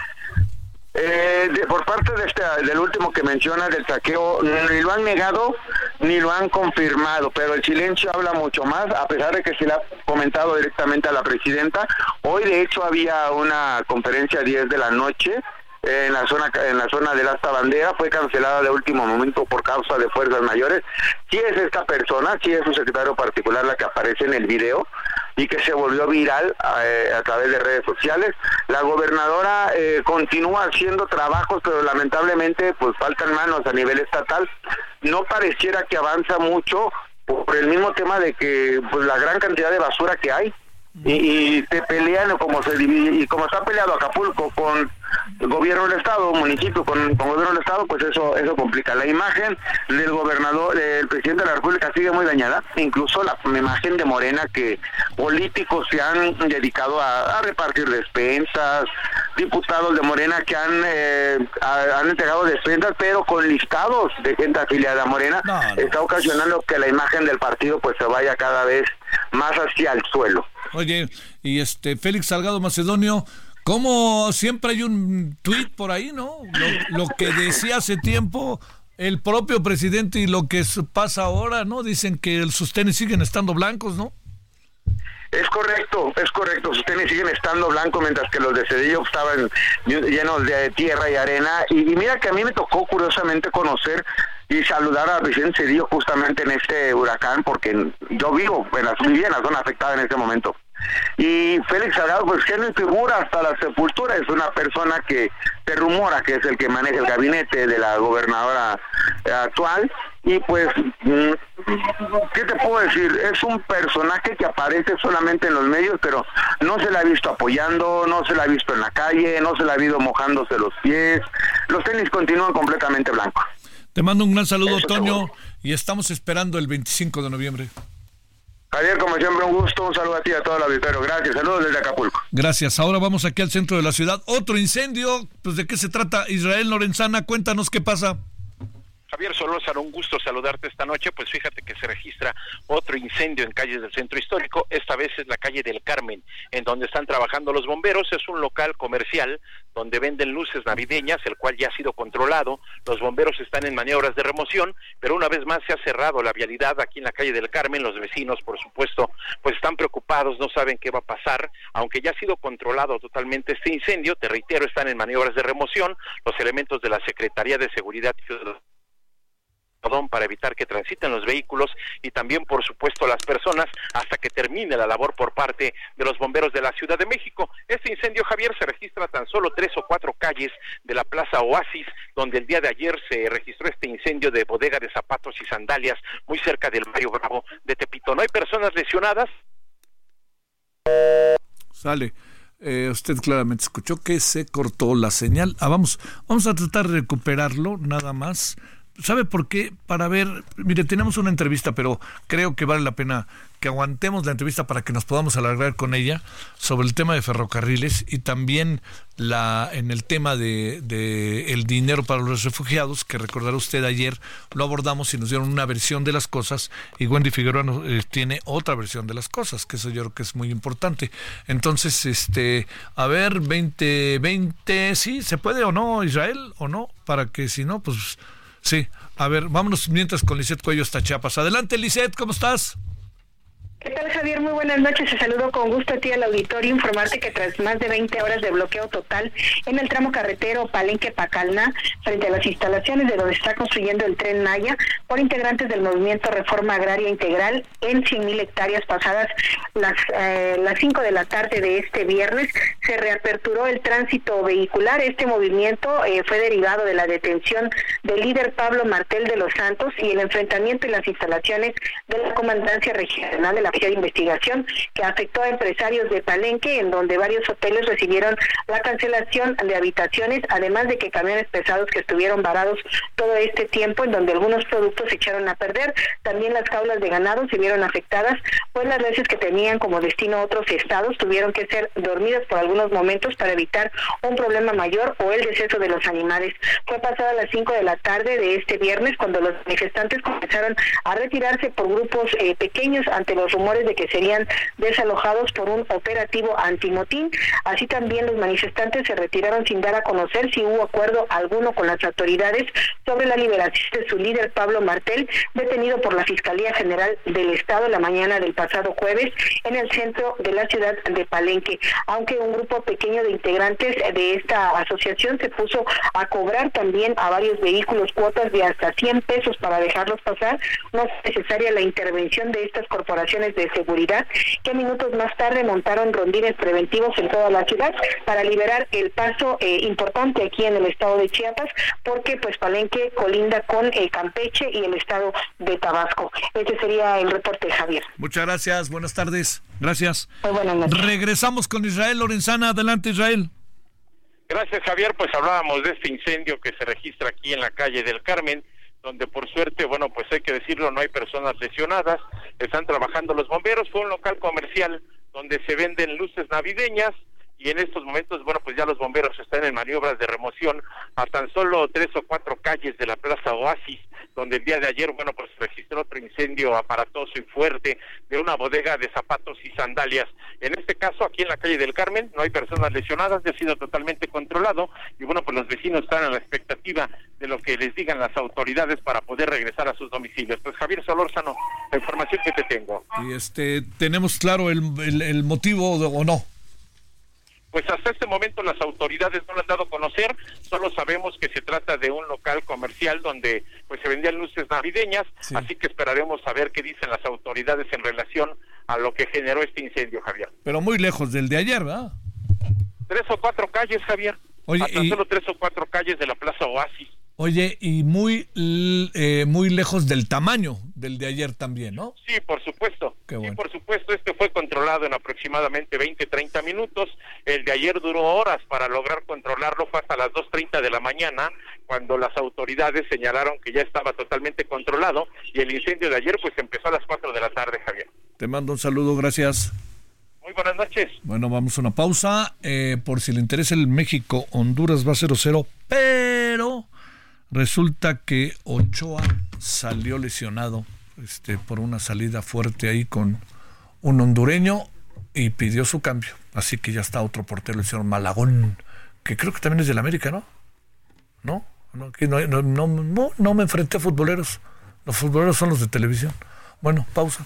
Eh, de- por parte de este, del último que menciona del saqueo, ni lo han negado ni lo han confirmado, pero el silencio habla mucho más, a pesar de que se le ha comentado directamente a la presidenta. Hoy, de hecho, había una conferencia a 10 de la noche en la zona en la zona del asta bandera fue cancelada de último momento por causa de fuerzas mayores sí es esta persona sí es su secretario particular la que aparece en el video y que se volvió viral eh, a través de redes sociales. La gobernadora eh, continúa haciendo trabajos pero lamentablemente pues faltan manos a nivel estatal. No pareciera que avanza mucho por el mismo tema de que pues la gran cantidad de basura que hay. Y, y te pelean como se y como está peleado Acapulco con el gobierno del estado municipio con, con gobierno del estado pues eso eso complica. La imagen del gobernador del presidente de la república sigue muy dañada. Incluso la imagen de Morena que políticos se han dedicado a, a repartir despensas diputados de Morena que han eh, a- han entregado despensas pero con listados de gente afiliada a Morena está ocasionando que la imagen del partido pues se vaya cada vez más hacia el suelo. Oye, y este Félix Salgado Macedonio, como siempre hay un tuit por ahí, ¿no? Lo, que decía hace tiempo el propio presidente y lo que pasa ahora, ¿no? Dicen que sus tenis siguen estando blancos, ¿no? Es correcto, es correcto. Sus tenis siguen estando blancos mientras que los de Cedillo estaban llenos de tierra y arena. Y, mira que a mí me tocó curiosamente conocer y saludar a Vicente Cedillo justamente en este huracán porque yo vivo en la, vivía en la zona afectada en este momento. Y Félix Salgado, pues genio y figura hasta la sepultura, es una persona que se rumora que es el que maneja el gabinete de la gobernadora actual. Y pues, mm, ¿qué te puedo decir? Es un personaje que aparece solamente en los medios, pero no se la ha visto apoyando, no se la ha visto en la calle, no se la ha visto mojándose los pies. Los tenis continúan completamente blancos. Te mando un gran saludo, Toño, y estamos esperando el 25 de noviembre. Javier, como siempre, un gusto, un saludo a ti y a todo el auditorio. Gracias, saludos desde Acapulco. Gracias. Ahora vamos aquí al centro de la ciudad. Otro incendio. Pues de qué se trata, Israel Lorenzana. Cuéntanos qué pasa. Javier Solórzano, un gusto saludarte esta noche. Pues fíjate que se registra otro incendio en calles del centro histórico. Esta vez es la calle del Carmen, en donde están trabajando los bomberos. Es un local comercial donde venden luces navideñas, el cual ya ha sido controlado. Los bomberos están en maniobras de remoción, pero una vez más se ha cerrado la vialidad aquí en la calle del Carmen. Los vecinos, por supuesto, pues están preocupados, no saben qué va a pasar. Aunque ya ha sido controlado totalmente este incendio, te reitero, están en maniobras de remoción. Los elementos de la Secretaría de Seguridad Ciudadana perdón, para evitar que transiten los vehículos y también, por supuesto, las personas hasta que termine la labor por parte de los bomberos de la Ciudad de México. Este incendio, Javier, se registra tan solo tres o cuatro calles de la Plaza Oasis, donde el día de ayer se registró este incendio de bodega de zapatos y sandalias muy cerca del barrio Bravo de Tepito. No hay personas lesionadas. Sale. Eh, usted claramente escuchó que se cortó la señal. Ah, vamos, vamos a tratar de recuperarlo, nada más. ¿Sabe por qué? Para ver, mire, tenemos una entrevista, pero creo que vale la pena que aguantemos la entrevista para que nos podamos alargar con ella sobre el tema de ferrocarriles y también la en el tema de, de el dinero para los refugiados, que recordará usted ayer lo abordamos y nos dieron una versión de las cosas y Wendy Figueroa nos, eh, tiene otra versión de las cosas, que eso yo creo que es muy importante. Entonces, este, a ver, 20, 20, sí, ¿se puede o no, Israel, o no? Para que si no, pues Sí, a ver, vámonos mientras con Lisette Cuello hasta Chiapas. Adelante, Lisette, ¿cómo estás? ¿Qué tal, Javier? Muy buenas noches. Te saludo con gusto a ti al auditorio. Informarte que tras más de 20 horas de bloqueo total en el tramo carretero Palenque-Pacalna, frente a las instalaciones de donde está construyendo el tren Maya, por integrantes del movimiento Reforma Agraria Integral, en 100.000 hectáreas pasadas las, eh, las 5 de la tarde de este viernes, se reaperturó el tránsito vehicular. Este movimiento eh, fue derivado de la detención del líder Pablo Martel de los Santos y el enfrentamiento en las instalaciones de la Comandancia Regional de la De Investigación que afectó a empresarios de Palenque, en donde varios hoteles recibieron la cancelación de habitaciones, además de que camiones pesados que estuvieron varados todo este tiempo, en donde algunos productos se echaron a perder. También las jaulas de ganado se vieron afectadas, pues las veces que tenían como destino otros estados tuvieron que ser dormidas por algunos momentos para evitar un problema mayor o el deceso de los animales. Fue pasada las 5 de la tarde de este viernes cuando los manifestantes comenzaron a retirarse por grupos eh, pequeños ante los rumores de que serían desalojados por un operativo antimotín. Así también los manifestantes se retiraron sin dar a conocer si hubo acuerdo alguno con las autoridades sobre la liberación de su líder Pablo Martel, detenido por la Fiscalía General del Estado la mañana del pasado jueves en el centro de la ciudad de Palenque. Aunque un grupo pequeño de integrantes de esta asociación se puso a cobrar también a varios vehículos cuotas de hasta 100 pesos para dejarlos pasar, no es necesaria la intervención de estas corporaciones de seguridad que minutos más tarde montaron rondines preventivos en toda la ciudad para liberar el paso eh, importante aquí en el estado de Chiapas porque pues Palenque colinda con eh, Campeche y el estado de Tabasco. Este sería el reporte, Javier. Muchas gracias, buenas tardes. Gracias. Muy buenas noches. Regresamos con Israel Lorenzana. Adelante, Israel. Gracias, Javier. Pues hablábamos de este incendio que se registra aquí en la calle del Carmen, donde por suerte, bueno, pues hay que decirlo, no hay personas lesionadas. Están trabajando los bomberos. Fue un local comercial donde se venden luces navideñas y en estos momentos, bueno, pues ya los bomberos están en maniobras de remoción a tan solo tres o cuatro calles de la Plaza Oasis, donde el día de ayer, bueno, pues registró otro incendio aparatoso y fuerte de una bodega de zapatos y sandalias. En este caso, aquí en la calle del Carmen, no hay personas lesionadas, ha sido totalmente controlado y bueno, pues los vecinos están a la expectativa de lo que les digan las autoridades para poder regresar a sus domicilios. Pues Javier Solórzano, la información que te tengo. Y este, ¿tenemos claro el, el, el motivo o no? Pues hasta este momento las autoridades no lo han dado a conocer, solo sabemos que se trata de un local comercial donde pues se vendían luces navideñas, así que esperaremos a ver qué dicen las autoridades en relación a lo que generó este incendio, Javier. Pero muy lejos del de ayer, ¿verdad? Tres o cuatro calles, Javier. Oye, hasta y- solo tres o cuatro calles de la Plaza Oasis. Oye, y muy, eh, muy lejos del tamaño del de ayer también, ¿no? Sí, por supuesto. Qué Sí, bueno. por supuesto, este fue controlado en aproximadamente 20, 30 minutos. El de ayer duró horas para lograr controlarlo, fue hasta las 2.30 de la mañana, cuando las autoridades señalaron que ya estaba totalmente controlado y el incendio de ayer pues empezó a las 4 de la tarde, Javier. Te mando un saludo, gracias. Muy buenas noches. Bueno, vamos a una pausa. Eh, por si le interesa el México, Honduras va 0-0, pero resulta que Ochoa salió lesionado este, por una salida fuerte ahí con un hondureño y pidió su cambio. Así que ya está otro portero, el señor Malagón, que creo que también es del América, ¿no? ¿No? No, no, no, no, no me enfrenté a futboleros. Los futboleros son los de televisión. Bueno, pausa.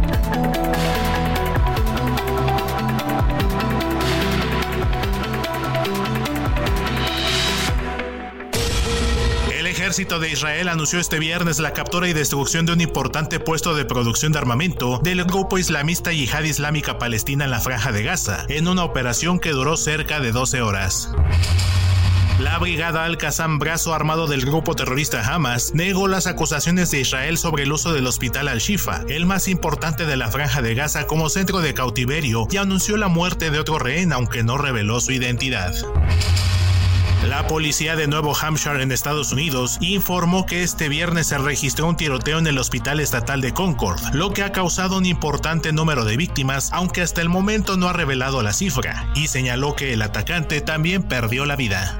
Ejército de Israel anunció este viernes la captura y destrucción de un importante puesto de producción de armamento del grupo islamista Yihad Islámica Palestina en la Franja de Gaza, en una operación que duró cerca de 12 horas. La brigada Al-Qassam, brazo armado del grupo terrorista Hamas, negó las acusaciones de Israel sobre el uso del hospital Al-Shifa, el más importante de la franja de Gaza como centro de cautiverio, y anunció la muerte de otro rehén, aunque no reveló su identidad. La policía de Nuevo Hampshire en Estados Unidos informó que este viernes se registró un tiroteo en el Hospital Estatal de Concord, lo que ha causado un importante número de víctimas, aunque hasta el momento no ha revelado la cifra, y señaló que el atacante también perdió la vida.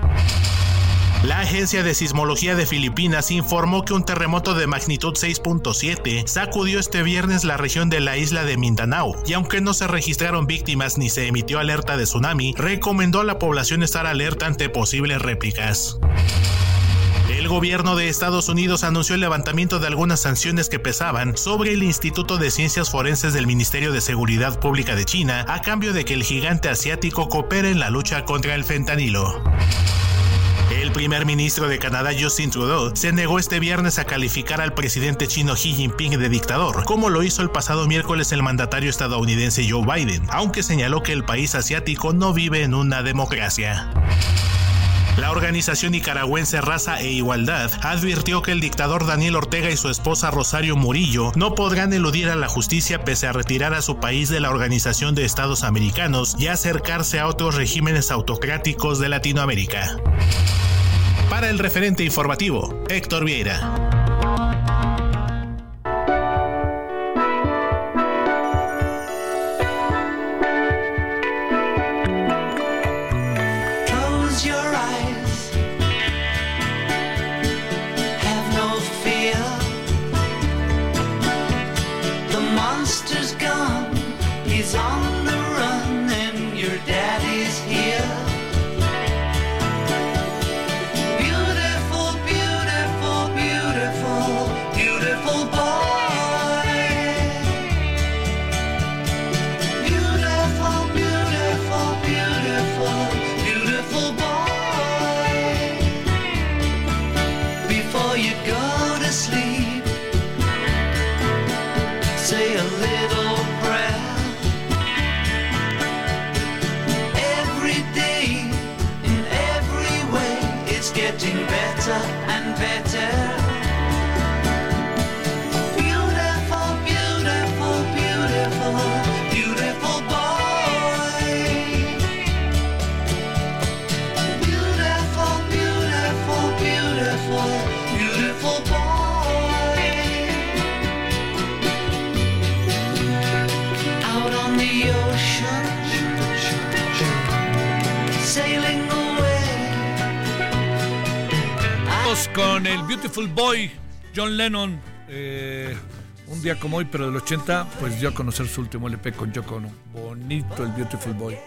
La Agencia de Sismología de Filipinas informó que un terremoto de magnitud 6.7 sacudió este viernes la región de la isla de Mindanao y aunque no se registraron víctimas ni se emitió alerta de tsunami, recomendó a la población estar alerta ante posibles réplicas. El gobierno de Estados Unidos anunció el levantamiento de algunas sanciones que pesaban sobre el Instituto de Ciencias Forenses del Ministerio de Seguridad Pública de China a cambio de que el gigante asiático coopere en la lucha contra el fentanilo. El primer ministro de Canadá, Justin Trudeau, se negó este viernes a calificar al presidente chino Xi Jinping de dictador, como lo hizo el pasado miércoles el mandatario estadounidense Joe Biden, aunque señaló que el país asiático no vive en una democracia. La organización nicaragüense Raza e Igualdad advirtió que el dictador Daniel Ortega y su esposa Rosario Murillo no podrán eludir a la justicia pese a retirar a su país de la Organización de Estados Americanos y acercarse a otros regímenes autocráticos de Latinoamérica. Para el referente informativo, Héctor Vieira. Boy, John Lennon. eh, un día como hoy, pero del 80, pues dio a conocer su último LP con Yoko Ono. Bonito el Beautiful Boy.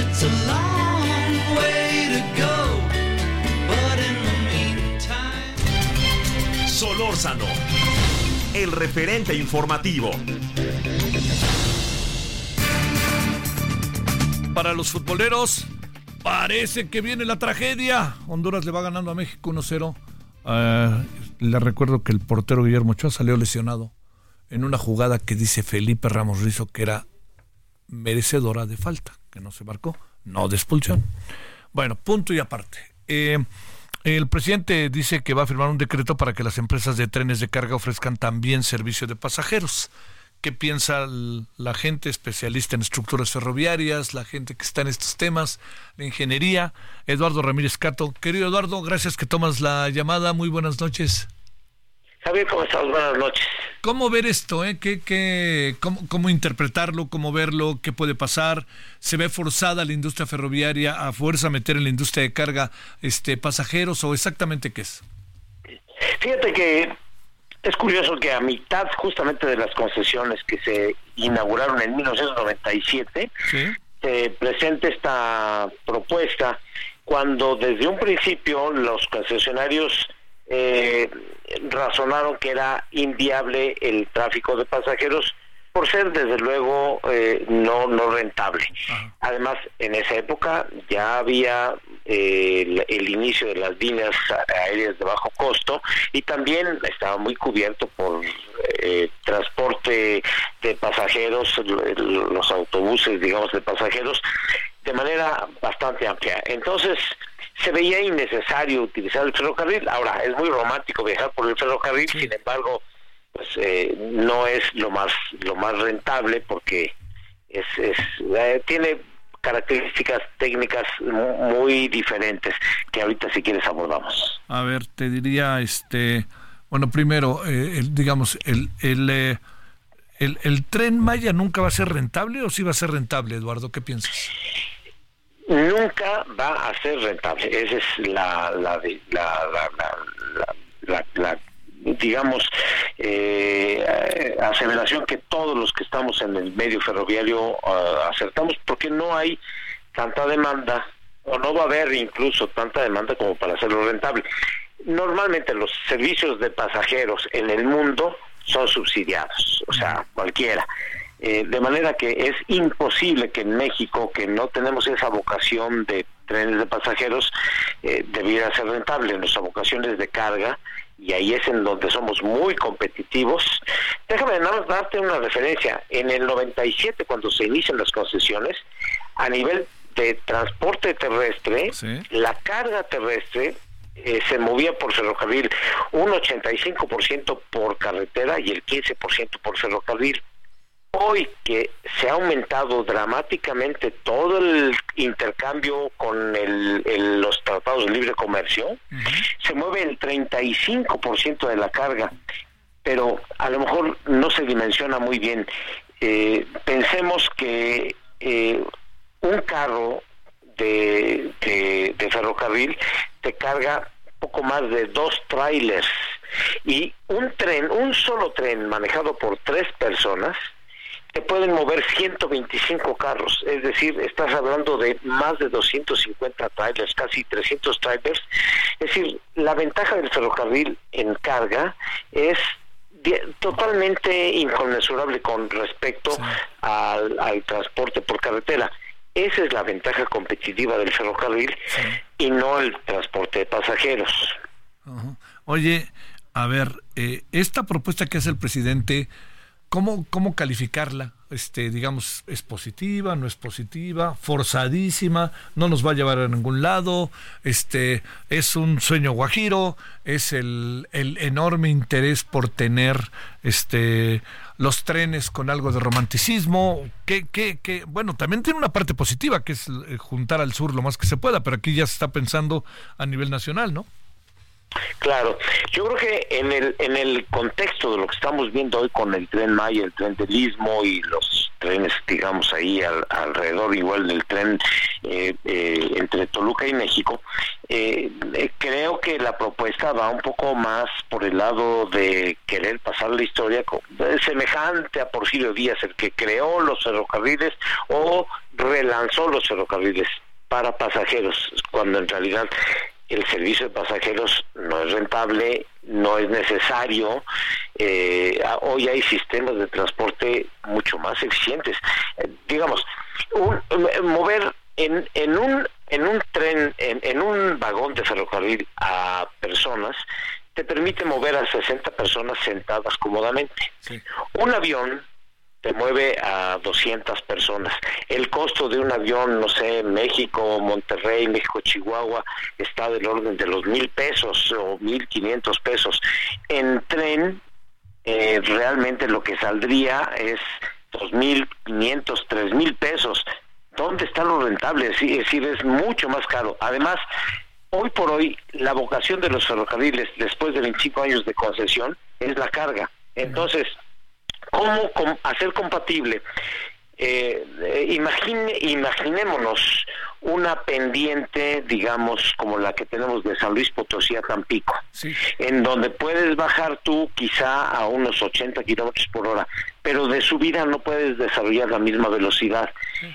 It's a long El referente informativo. Para los futboleros, parece que viene la tragedia. Honduras le va ganando a México 1-0. Eh, le recuerdo que el portero Guillermo Ochoa salió lesionado en una jugada que dice Felipe Ramos Rizo que era merecedora de falta, que no se marcó, no de expulsión. Bueno, punto y aparte. Eh, el presidente dice que va a firmar un decreto para que las empresas de trenes de carga ofrezcan también servicio de pasajeros. ¿Qué piensa la gente especialista en estructuras ferroviarias, la gente que está en estos temas, la ingeniería? Eduardo Ramírez Cato. Querido Eduardo, gracias que tomas la llamada. Muy buenas noches. Javier, ¿cómo estás? Buenas noches. ¿Cómo ver esto? Eh? ¿Qué, qué, cómo, ¿Cómo interpretarlo? ¿Cómo verlo? ¿Qué puede pasar? ¿Se ve forzada la industria ferroviaria a fuerza a meter en la industria de carga este, pasajeros o exactamente qué es? Fíjate que es curioso que a mitad justamente de las concesiones que se inauguraron en 1997 se presente esta propuesta cuando desde un principio los concesionarios eh, razonaron que era inviable el tráfico de pasajeros por ser desde luego eh, no no rentable. Además, en esa época ya había eh, el, el inicio de las líneas aéreas de bajo costo y también estaba muy cubierto por eh, transporte de pasajeros, los autobuses, digamos, de pasajeros, de manera bastante amplia. Entonces, se veía innecesario utilizar el ferrocarril. Ahora, es muy romántico viajar por el ferrocarril, sin embargo, pues eh, no es lo más lo más rentable porque es, es eh, tiene características técnicas mu- muy diferentes que ahorita si quieres abordamos. A ver, te diría, este, bueno, primero, eh, el- digamos, el, el, eh, el, el tren Maya nunca va a ser rentable o sí va a ser rentable, Eduardo, ¿qué piensas? Nunca va a ser rentable, esa es la, la, la, la- digamos, eh, aseveración que todos los que estamos en el medio ferroviario ah, acertamos, porque no hay tanta demanda, o no va a haber incluso tanta demanda como para hacerlo rentable. Normalmente los servicios de pasajeros en el mundo son subsidiados, o sea, cualquiera. Eh, de manera que es imposible que en México, que no tenemos esa vocación de trenes de pasajeros, eh, debiera ser rentable. Nuestra vocación es de carga y ahí es en donde somos muy competitivos. Déjame nada más darte una referencia. En el 97, cuando se inician las concesiones, a nivel de transporte terrestre, la carga terrestre eh, se movía por ferrocarril un 85% por carretera y el 15% por ferrocarril. Hoy que se ha aumentado dramáticamente todo el intercambio con el, los tratados de libre comercio, se mueve el 35% de la carga, pero a lo mejor no se dimensiona muy bien. Eh, pensemos que eh, un carro de, de, ferrocarril te carga poco más de dos trailers y un tren, un solo tren manejado por tres personas, te pueden mover 125 carros, es decir, estás hablando de más de 250 trailers, casi 300 trailers. Es decir, la ventaja del ferrocarril en carga es totalmente inconmensurable con respecto al, al transporte por carretera. Esa es la ventaja competitiva del ferrocarril y no el transporte de pasajeros. Oye, a ver, eh, esta propuesta que hace el presidente, ¿cómo, cómo calificarla? Este, digamos, ¿es positiva, no es positiva, forzadísima, no nos va a llevar a ningún lado, este, es un sueño guajiro, es el, el enorme interés por tener este los trenes con algo de romanticismo, que, que, que, bueno, también tiene una parte positiva, que es eh, juntar al sur lo más que se pueda, pero aquí ya se está pensando a nivel nacional, ¿no? Claro, yo creo que en el en el contexto de lo que estamos viendo hoy con el tren Maya, el tren del Istmo y los trenes, digamos, ahí alrededor igual del tren eh, eh, entre Toluca y México, eh, creo que la propuesta va un poco más por el lado de querer pasar la historia semejante a Porfirio Díaz, el que creó los ferrocarriles o relanzó los ferrocarriles para pasajeros, cuando en realidad el servicio de pasajeros no es rentable, no es necesario. Eh, hoy hay sistemas de transporte mucho más eficientes. Eh, digamos, mover en, en, un, en un tren, en, en un vagón de ferrocarril a personas, te permite mover a 60 personas sentadas cómodamente. Un avión te mueve a 200 personas. El costo de un avión, no sé, México, Monterrey, México, Chihuahua, está del orden de los mil pesos o mil quinientos pesos. En tren, eh, realmente lo que saldría es dos mil quinientos, tres mil pesos. ¿Dónde está lo rentable? Es decir, es mucho más caro. Además, hoy por hoy, la vocación de los ferrocarriles, después de 25 años de concesión, es la carga. Entonces, ¿Cómo hacer compatible? Eh, eh, imagine, imaginémonos una pendiente, digamos, como la que tenemos de San Luis Potosí a Tampico, en donde puedes bajar tú quizá a unos 80 kilómetros por hora, pero de subida no puedes desarrollar la misma velocidad.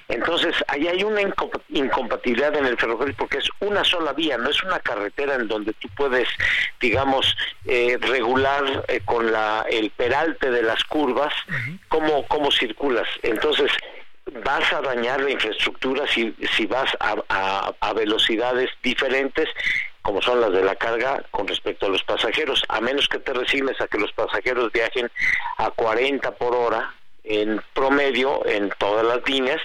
Entonces, ahí hay una incompatibilidad en el ferrocarril porque es una sola vía, no es una carretera en donde tú puedes, digamos, eh, regular eh, con la, el peralte de las curvas cómo, cómo circulas. Entonces, vas a dañar la infraestructura si, si vas a, a, velocidades diferentes como son las de la carga con respecto a los pasajeros, a menos que te resignes a que los pasajeros viajen a 40 por hora en promedio en todas las líneas,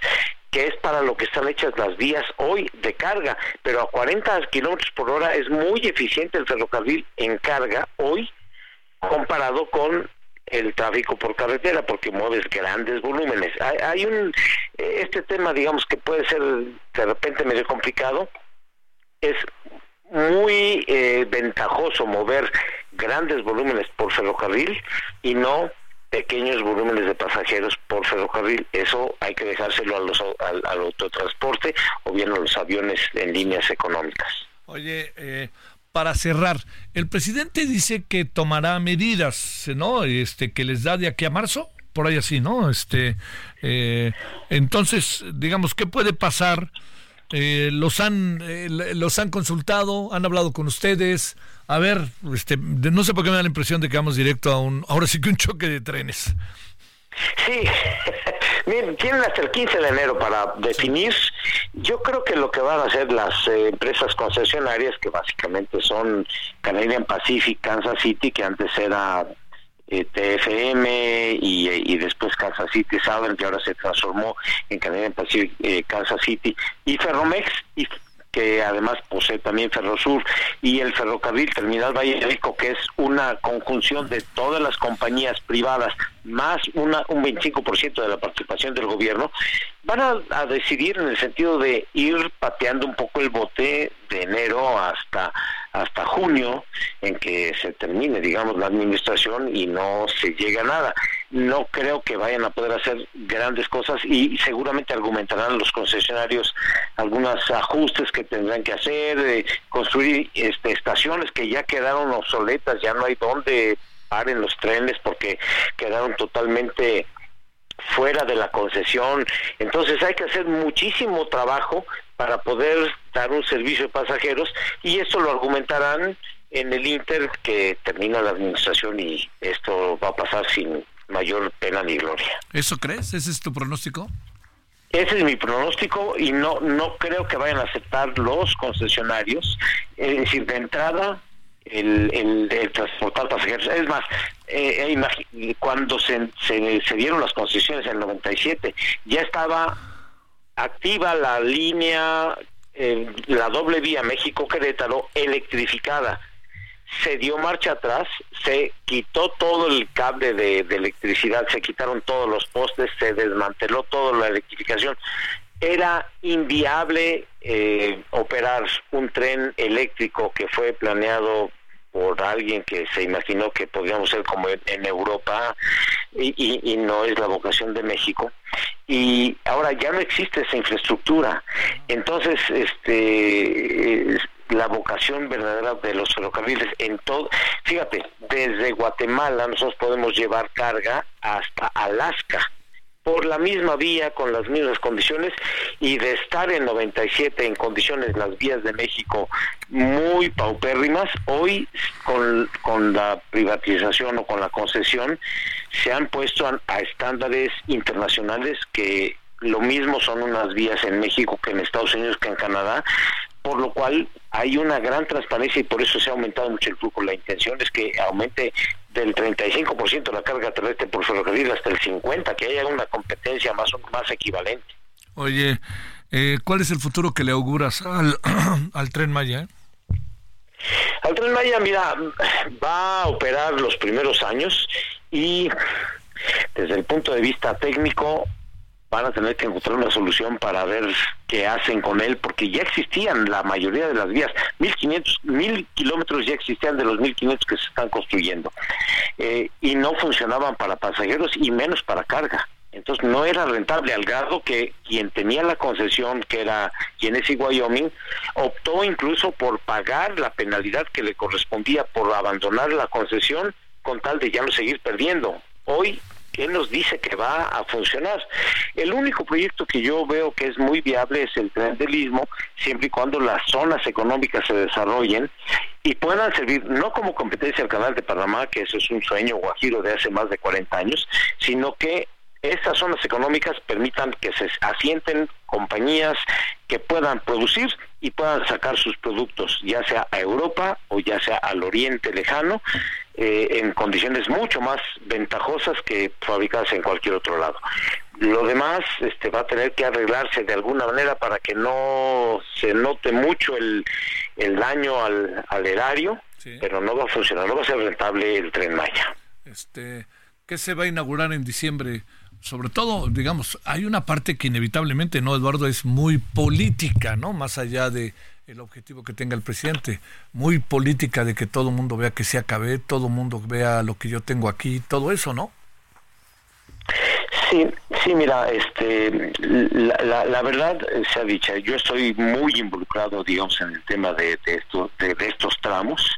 que es para lo que están hechas las vías hoy de carga, pero a 40 kilómetros por hora es muy eficiente el ferrocarril en carga hoy comparado con el tráfico por carretera porque mueves grandes volúmenes. Hay, un este tema digamos que puede ser de repente medio complicado. Es muy eh, ventajoso mover grandes volúmenes por ferrocarril y no pequeños volúmenes de pasajeros por ferrocarril. Eso hay que dejárselo a los, al, al autotransporte o bien a los aviones en líneas económicas. Oye, eh, para cerrar, el presidente dice que tomará medidas, ¿no? Este, que les da de aquí a marzo, por ahí así, ¿no? Este, eh, entonces, digamos, ¿qué puede pasar? Eh, los han eh, los han consultado, han hablado con ustedes. A ver, este, no sé por qué me da la impresión de que vamos directo a un, ahora sí que un choque de trenes. Sí, tienen hasta el 15 de enero para definir. Yo creo que lo que van a hacer las eh, empresas concesionarias, que básicamente son Canadian Pacific, Kansas City, que antes era eh, TFM y, y, después Kansas City Southern, que ahora se transformó en Canadian Pacific eh, Kansas City, y Ferromex, y que además posee también Ferrosur y el ferrocarril Terminal Valle Rico, que es una conjunción de todas las compañías privadas más una, un 25% de la participación del gobierno, van a, decidir en el sentido de ir pateando un poco el bote de enero hasta hasta junio en que se termine digamos la administración y no se llegue a nada no creo que vayan a poder hacer grandes cosas y seguramente argumentarán los concesionarios algunos ajustes que tendrán que hacer construir este, estaciones que ya quedaron obsoletas ya no hay dónde paren los trenes porque quedaron totalmente fuera de la concesión. Entonces hay que hacer muchísimo trabajo para poder dar un servicio de pasajeros y esto lo argumentarán en el Inter que termina la administración y esto va a pasar sin mayor pena ni gloria. ¿Eso crees? ¿Ese es tu pronóstico? Ese es mi pronóstico y no no creo que vayan a aceptar los concesionarios. Es decir, de entrada el, el, transportar pasajeros. Es más, eh, eh cuando se, se, dieron las concesiones en el 97, ya estaba activa la línea, eh, la doble vía México-Querétaro electrificada. Se dio marcha atrás, se quitó todo el cable de, electricidad, se quitaron todos los postes, se desmanteló toda la electrificación. Era inviable eh, operar un tren eléctrico que fue planeado por alguien que se imaginó que podíamos ser como en Europa y, no es la vocación de México. Y ahora ya no existe esa infraestructura. Entonces este la vocación verdadera de los ferrocarriles en todo fíjate desde Guatemala nosotros podemos llevar carga hasta Alaska por la misma vía, con las mismas condiciones, y de estar en 97 en condiciones las vías de México muy paupérrimas, hoy con, con la privatización o con la concesión se han puesto a, estándares internacionales que lo mismo son unas vías en México que en Estados Unidos que en Canadá, por lo cual hay una gran transparencia y por eso se ha aumentado mucho el flujo. La intención es que aumente del 35% la carga terrestre por ferrocarril hasta el 50%, que haya una competencia más, más equivalente. Oye, eh, ¿cuál es el futuro que le auguras al, al tren Maya? Al tren Maya, mira, va a operar los primeros años y desde el punto de vista técnico van a tener que encontrar una solución para ver qué hacen con él, porque ya existían la mayoría de las vías, 1500, mil kilómetros ya existían de los 1500 que se están construyendo, eh, y no funcionaban para pasajeros y menos para carga. Entonces no era rentable al grado que quien tenía la concesión, que era Genesee Wyoming, optó incluso por pagar la penalidad que le correspondía por abandonar la concesión con tal de ya no seguir perdiendo. Hoy él nos dice que va a funcionar. El único proyecto que yo veo que es muy viable es el tren del Istmo, siempre y cuando las zonas económicas se desarrollen y puedan servir no como competencia al canal de Panamá, que eso es un sueño guajiro de hace más de 40 años, sino que estas zonas económicas permitan que se asienten compañías que puedan producir y puedan sacar sus productos, ya sea a Europa o ya sea al Oriente Lejano, eh, en condiciones mucho más ventajosas que fabricadas en cualquier otro lado. Lo demás este, va a tener que arreglarse de alguna manera para que no se note mucho el, el daño al, al erario, pero no va a funcionar, no va a ser rentable el tren Maya. Este, ¿Qué se va a inaugurar en diciembre? Sobre todo, digamos, hay una parte que inevitablemente, ¿no, Eduardo? Es muy política, ¿no? Más allá de el objetivo que tenga el presidente, muy política de que todo el mundo vea que se acabe, todo el mundo vea lo que yo tengo aquí, todo eso, ¿no? Sí, sí, mira, este, la, la, verdad se ha dicho, yo estoy muy involucrado, digamos, en el tema de, de, de, estos tramos.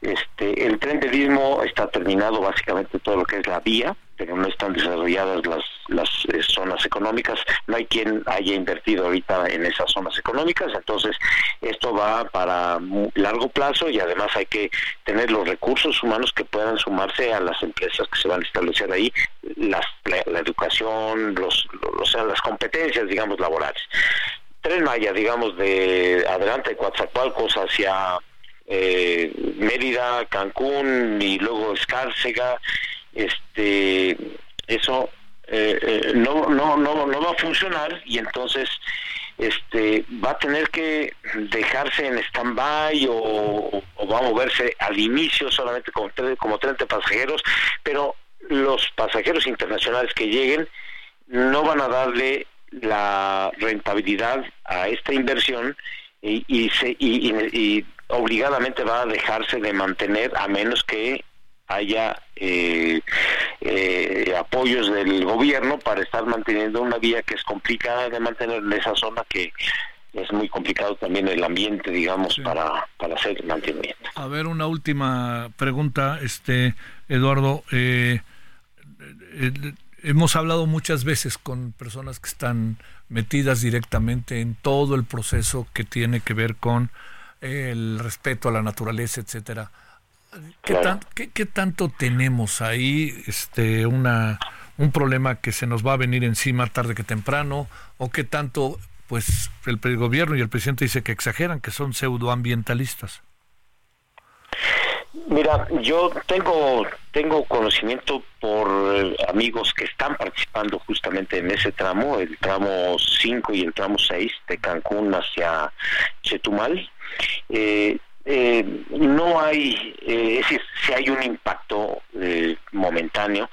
Este, el tren del Istmo está terminado básicamente todo lo que es la vía, pero no están desarrolladas las, las eh, zonas económicas, no hay quien haya invertido ahorita en esas zonas económicas, entonces esto va para largo plazo y además hay que tener los recursos humanos que puedan sumarse a las empresas que se van a establecer ahí, las, la, educación, los, o sea, las competencias, digamos, laborales. Tren Maya, digamos, de adelante de Coatzacoalcos hacia eh, Mérida, Cancún y luego Escárcega, este, eso eh, eh, no, no, no, no va a funcionar y entonces este va a tener que dejarse en stand-by o, va a moverse al inicio solamente como, como 30 pasajeros, pero los pasajeros internacionales que lleguen no van a darle la rentabilidad a esta inversión y, y, se, y obligadamente va a dejarse de mantener a menos que haya eh, eh, apoyos del gobierno para estar manteniendo una vía que es complicada de mantener en esa zona que es muy complicado también el ambiente, digamos, para, para hacer mantenimiento. A ver, una última pregunta, este Eduardo. Eh, hemos hablado muchas veces con personas que están metidas directamente en todo el proceso que tiene que ver con el respeto a la naturaleza, etcétera. ¿Qué, tanto tenemos ahí este una un problema que se nos va a venir encima tarde que temprano o qué tanto pues el gobierno y el presidente dice que exageran, que son pseudoambientalistas? Mira, yo tengo tengo conocimiento por eh, amigos que están participando justamente en ese tramo, el tramo 5 y el tramo 6 de Cancún hacia Chetumal. Eh, eh, no hay, eh, es decir, si hay un impacto eh, momentáneo,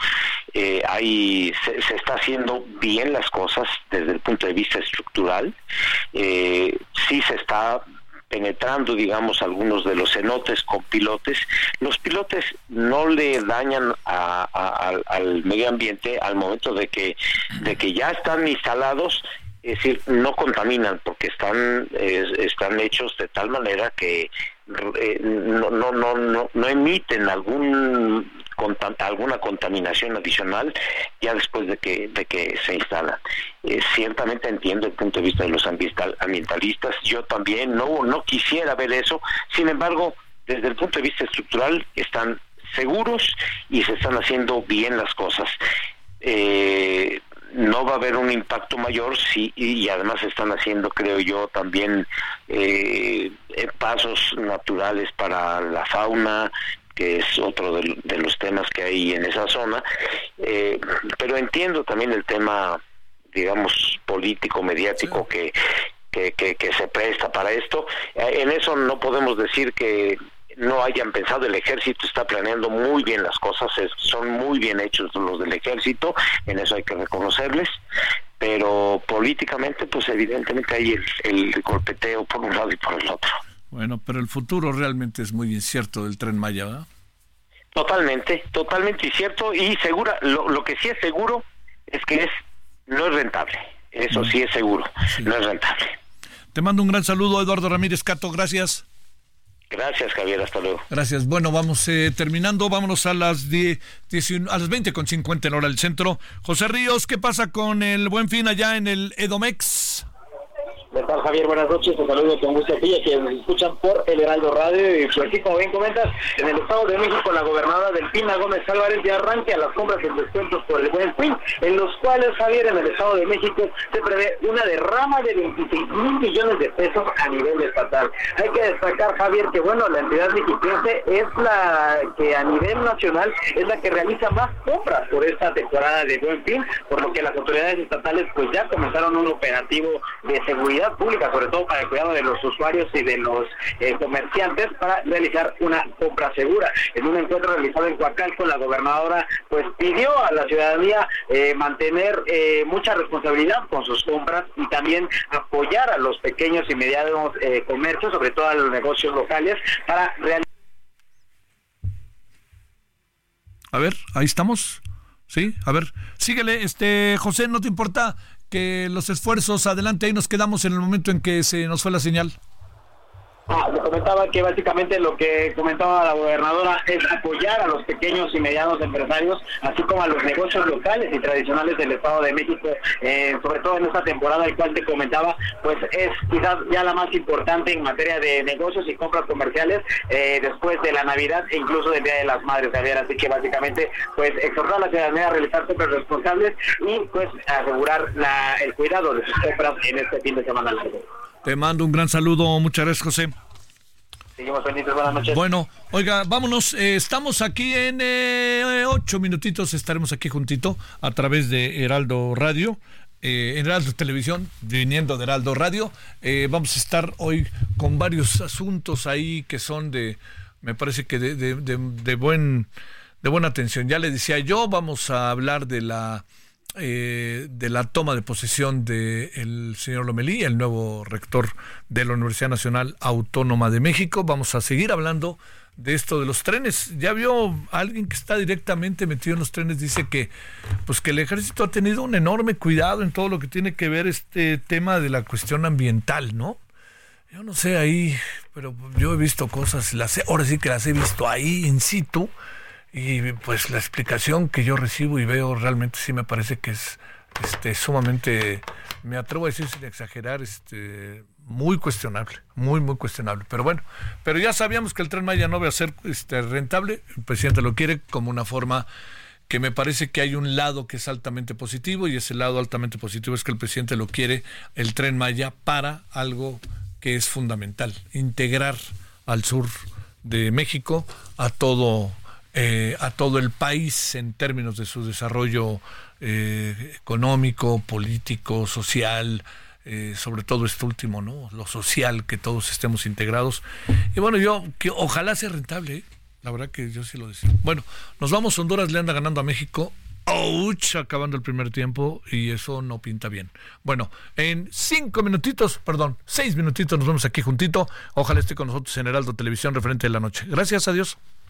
eh, hay, se, se, está haciendo bien las cosas desde el punto de vista estructural, sí se está penetrando, digamos, algunos de los cenotes con pilotes. Los pilotes no le dañan al medio ambiente al momento de que, de que ya están instalados es decir, no contaminan porque están están hechos de tal manera que eh, no, no, no, no, emiten algún alguna contaminación adicional ya después de que de que se instala. Eh, ciertamente entiendo el punto de vista de los ambientalistas. Yo también no no quisiera ver eso. Sin embargo, desde el punto de vista estructural están seguros y se están haciendo bien las cosas. Eh, no va a haber un impacto mayor sí y, además están haciendo creo yo también eh, eh, pasos naturales para la fauna que es otro de, los temas que hay en esa zona eh, pero entiendo también el tema digamos político mediático que que, que, se presta para esto. En eso no podemos decir que no hayan pensado, el ejército está planeando muy bien las cosas, son muy bien hechos los del ejército, en eso hay que reconocerles, pero políticamente pues evidentemente hay el, golpeteo por un lado y por el otro. Bueno, pero el futuro realmente es muy incierto del tren Maya, ¿verdad? Totalmente, totalmente incierto y segura, lo, lo que sí es seguro es que es no es rentable, eso sí es seguro, no es rentable. Te mando un gran saludo, Eduardo Ramírez Cato, gracias. Gracias, Javier. Hasta luego. Gracias. Bueno, vamos eh, terminando. Vámonos a las, 10, a las 20 con 50 en hora del centro. José Ríos, ¿qué pasa con el buen fin allá en el Edomex? ¿Qué tal, Javier? Buenas noches. Te saludo con gusto aquí, que nos escuchan por el Heraldo Radio. Y pues aquí, como bien comentas, en el Estado de México, la gobernadora Delfina Gómez Álvarez ya arranca las compras en descuentos por el buen fin, en los cuales, Javier, en el Estado de México se prevé una derrama de 26 mil millones de pesos a nivel estatal. Hay que destacar, Javier, que bueno, la entidad mexiquense es la que a nivel nacional es la que realiza más compras por esta temporada de buen fin, por lo que las autoridades estatales pues ya comenzaron un operativo de seguridad pública, sobre todo para el cuidado de los usuarios y de los eh, comerciantes, para realizar una compra segura. En un encuentro realizado en Coacalco, la gobernadora pues pidió a la ciudadanía eh, mantener eh, mucha responsabilidad con sus compras y también apoyar a los pequeños y medianos comercios, sobre todo a los negocios locales, para realizar a ver, ahí estamos. Sí, a ver, síguele, este José, ¿no te importa que los esfuerzos adelante ahí nos quedamos en el momento en que se nos fue la señal? Ah, comentaba que básicamente lo que comentaba la gobernadora es apoyar a los pequeños y medianos empresarios, así como a los negocios locales y tradicionales del Estado de México, eh, sobre todo en esta temporada, el cual te comentaba, pues es quizás ya la más importante en materia de negocios y compras comerciales eh, después de la Navidad e incluso del Día de las Madres, Javier. Así que básicamente, pues exhortar a la ciudadanía a realizar compras responsables y pues asegurar la, el cuidado de sus compras en este fin de semana largo. Te mando un gran saludo, muchas gracias José. Seguimos pendientes, buenas noches. Bueno, oiga, vámonos, eh, estamos aquí en eh, ocho minutitos, estaremos aquí juntito a través de Heraldo Radio. Eh, en Heraldo Televisión, viniendo de Heraldo Radio, vamos a estar hoy con varios asuntos ahí que son de, me parece que de, de, de buen, de buena atención. Ya le decía yo, vamos a hablar de la eh, de la toma de posesión del señor Lomelí, el nuevo rector de la Universidad Nacional Autónoma de México. Vamos a seguir hablando de esto de los trenes. Ya vio alguien que está directamente metido en los trenes, dice que pues que el ejército ha tenido un enorme cuidado en todo lo que tiene que ver este tema de la cuestión ambiental, ¿no? Yo no sé ahí, pero yo he visto cosas, las ahora sí que las he visto ahí in situ y pues la explicación que yo recibo y veo realmente sí me parece que es este sumamente me atrevo a decir sin exagerar este muy cuestionable muy muy cuestionable. Pero bueno pero ya sabíamos que el tren Maya no va a ser este rentable. El presidente lo quiere como una forma que me parece que hay un lado que es altamente positivo y ese lado altamente positivo es que el presidente lo quiere el tren Maya para algo que es fundamental integrar al sur de México a todo eh, a todo el país en términos de su desarrollo eh, económico, político, social, eh, sobre todo este último, ¿no? Lo social, que todos estemos integrados. Y bueno, yo, que ojalá sea rentable, la verdad que yo sí lo deseo. Bueno, nos vamos, Honduras le anda ganando a México. ¡Auch! Acabando el primer tiempo y eso no pinta bien. Bueno, en cinco minutitos, perdón, seis minutitos nos vemos aquí juntito. Ojalá esté con nosotros en Heraldo Televisión referente de la noche. Gracias, adiós.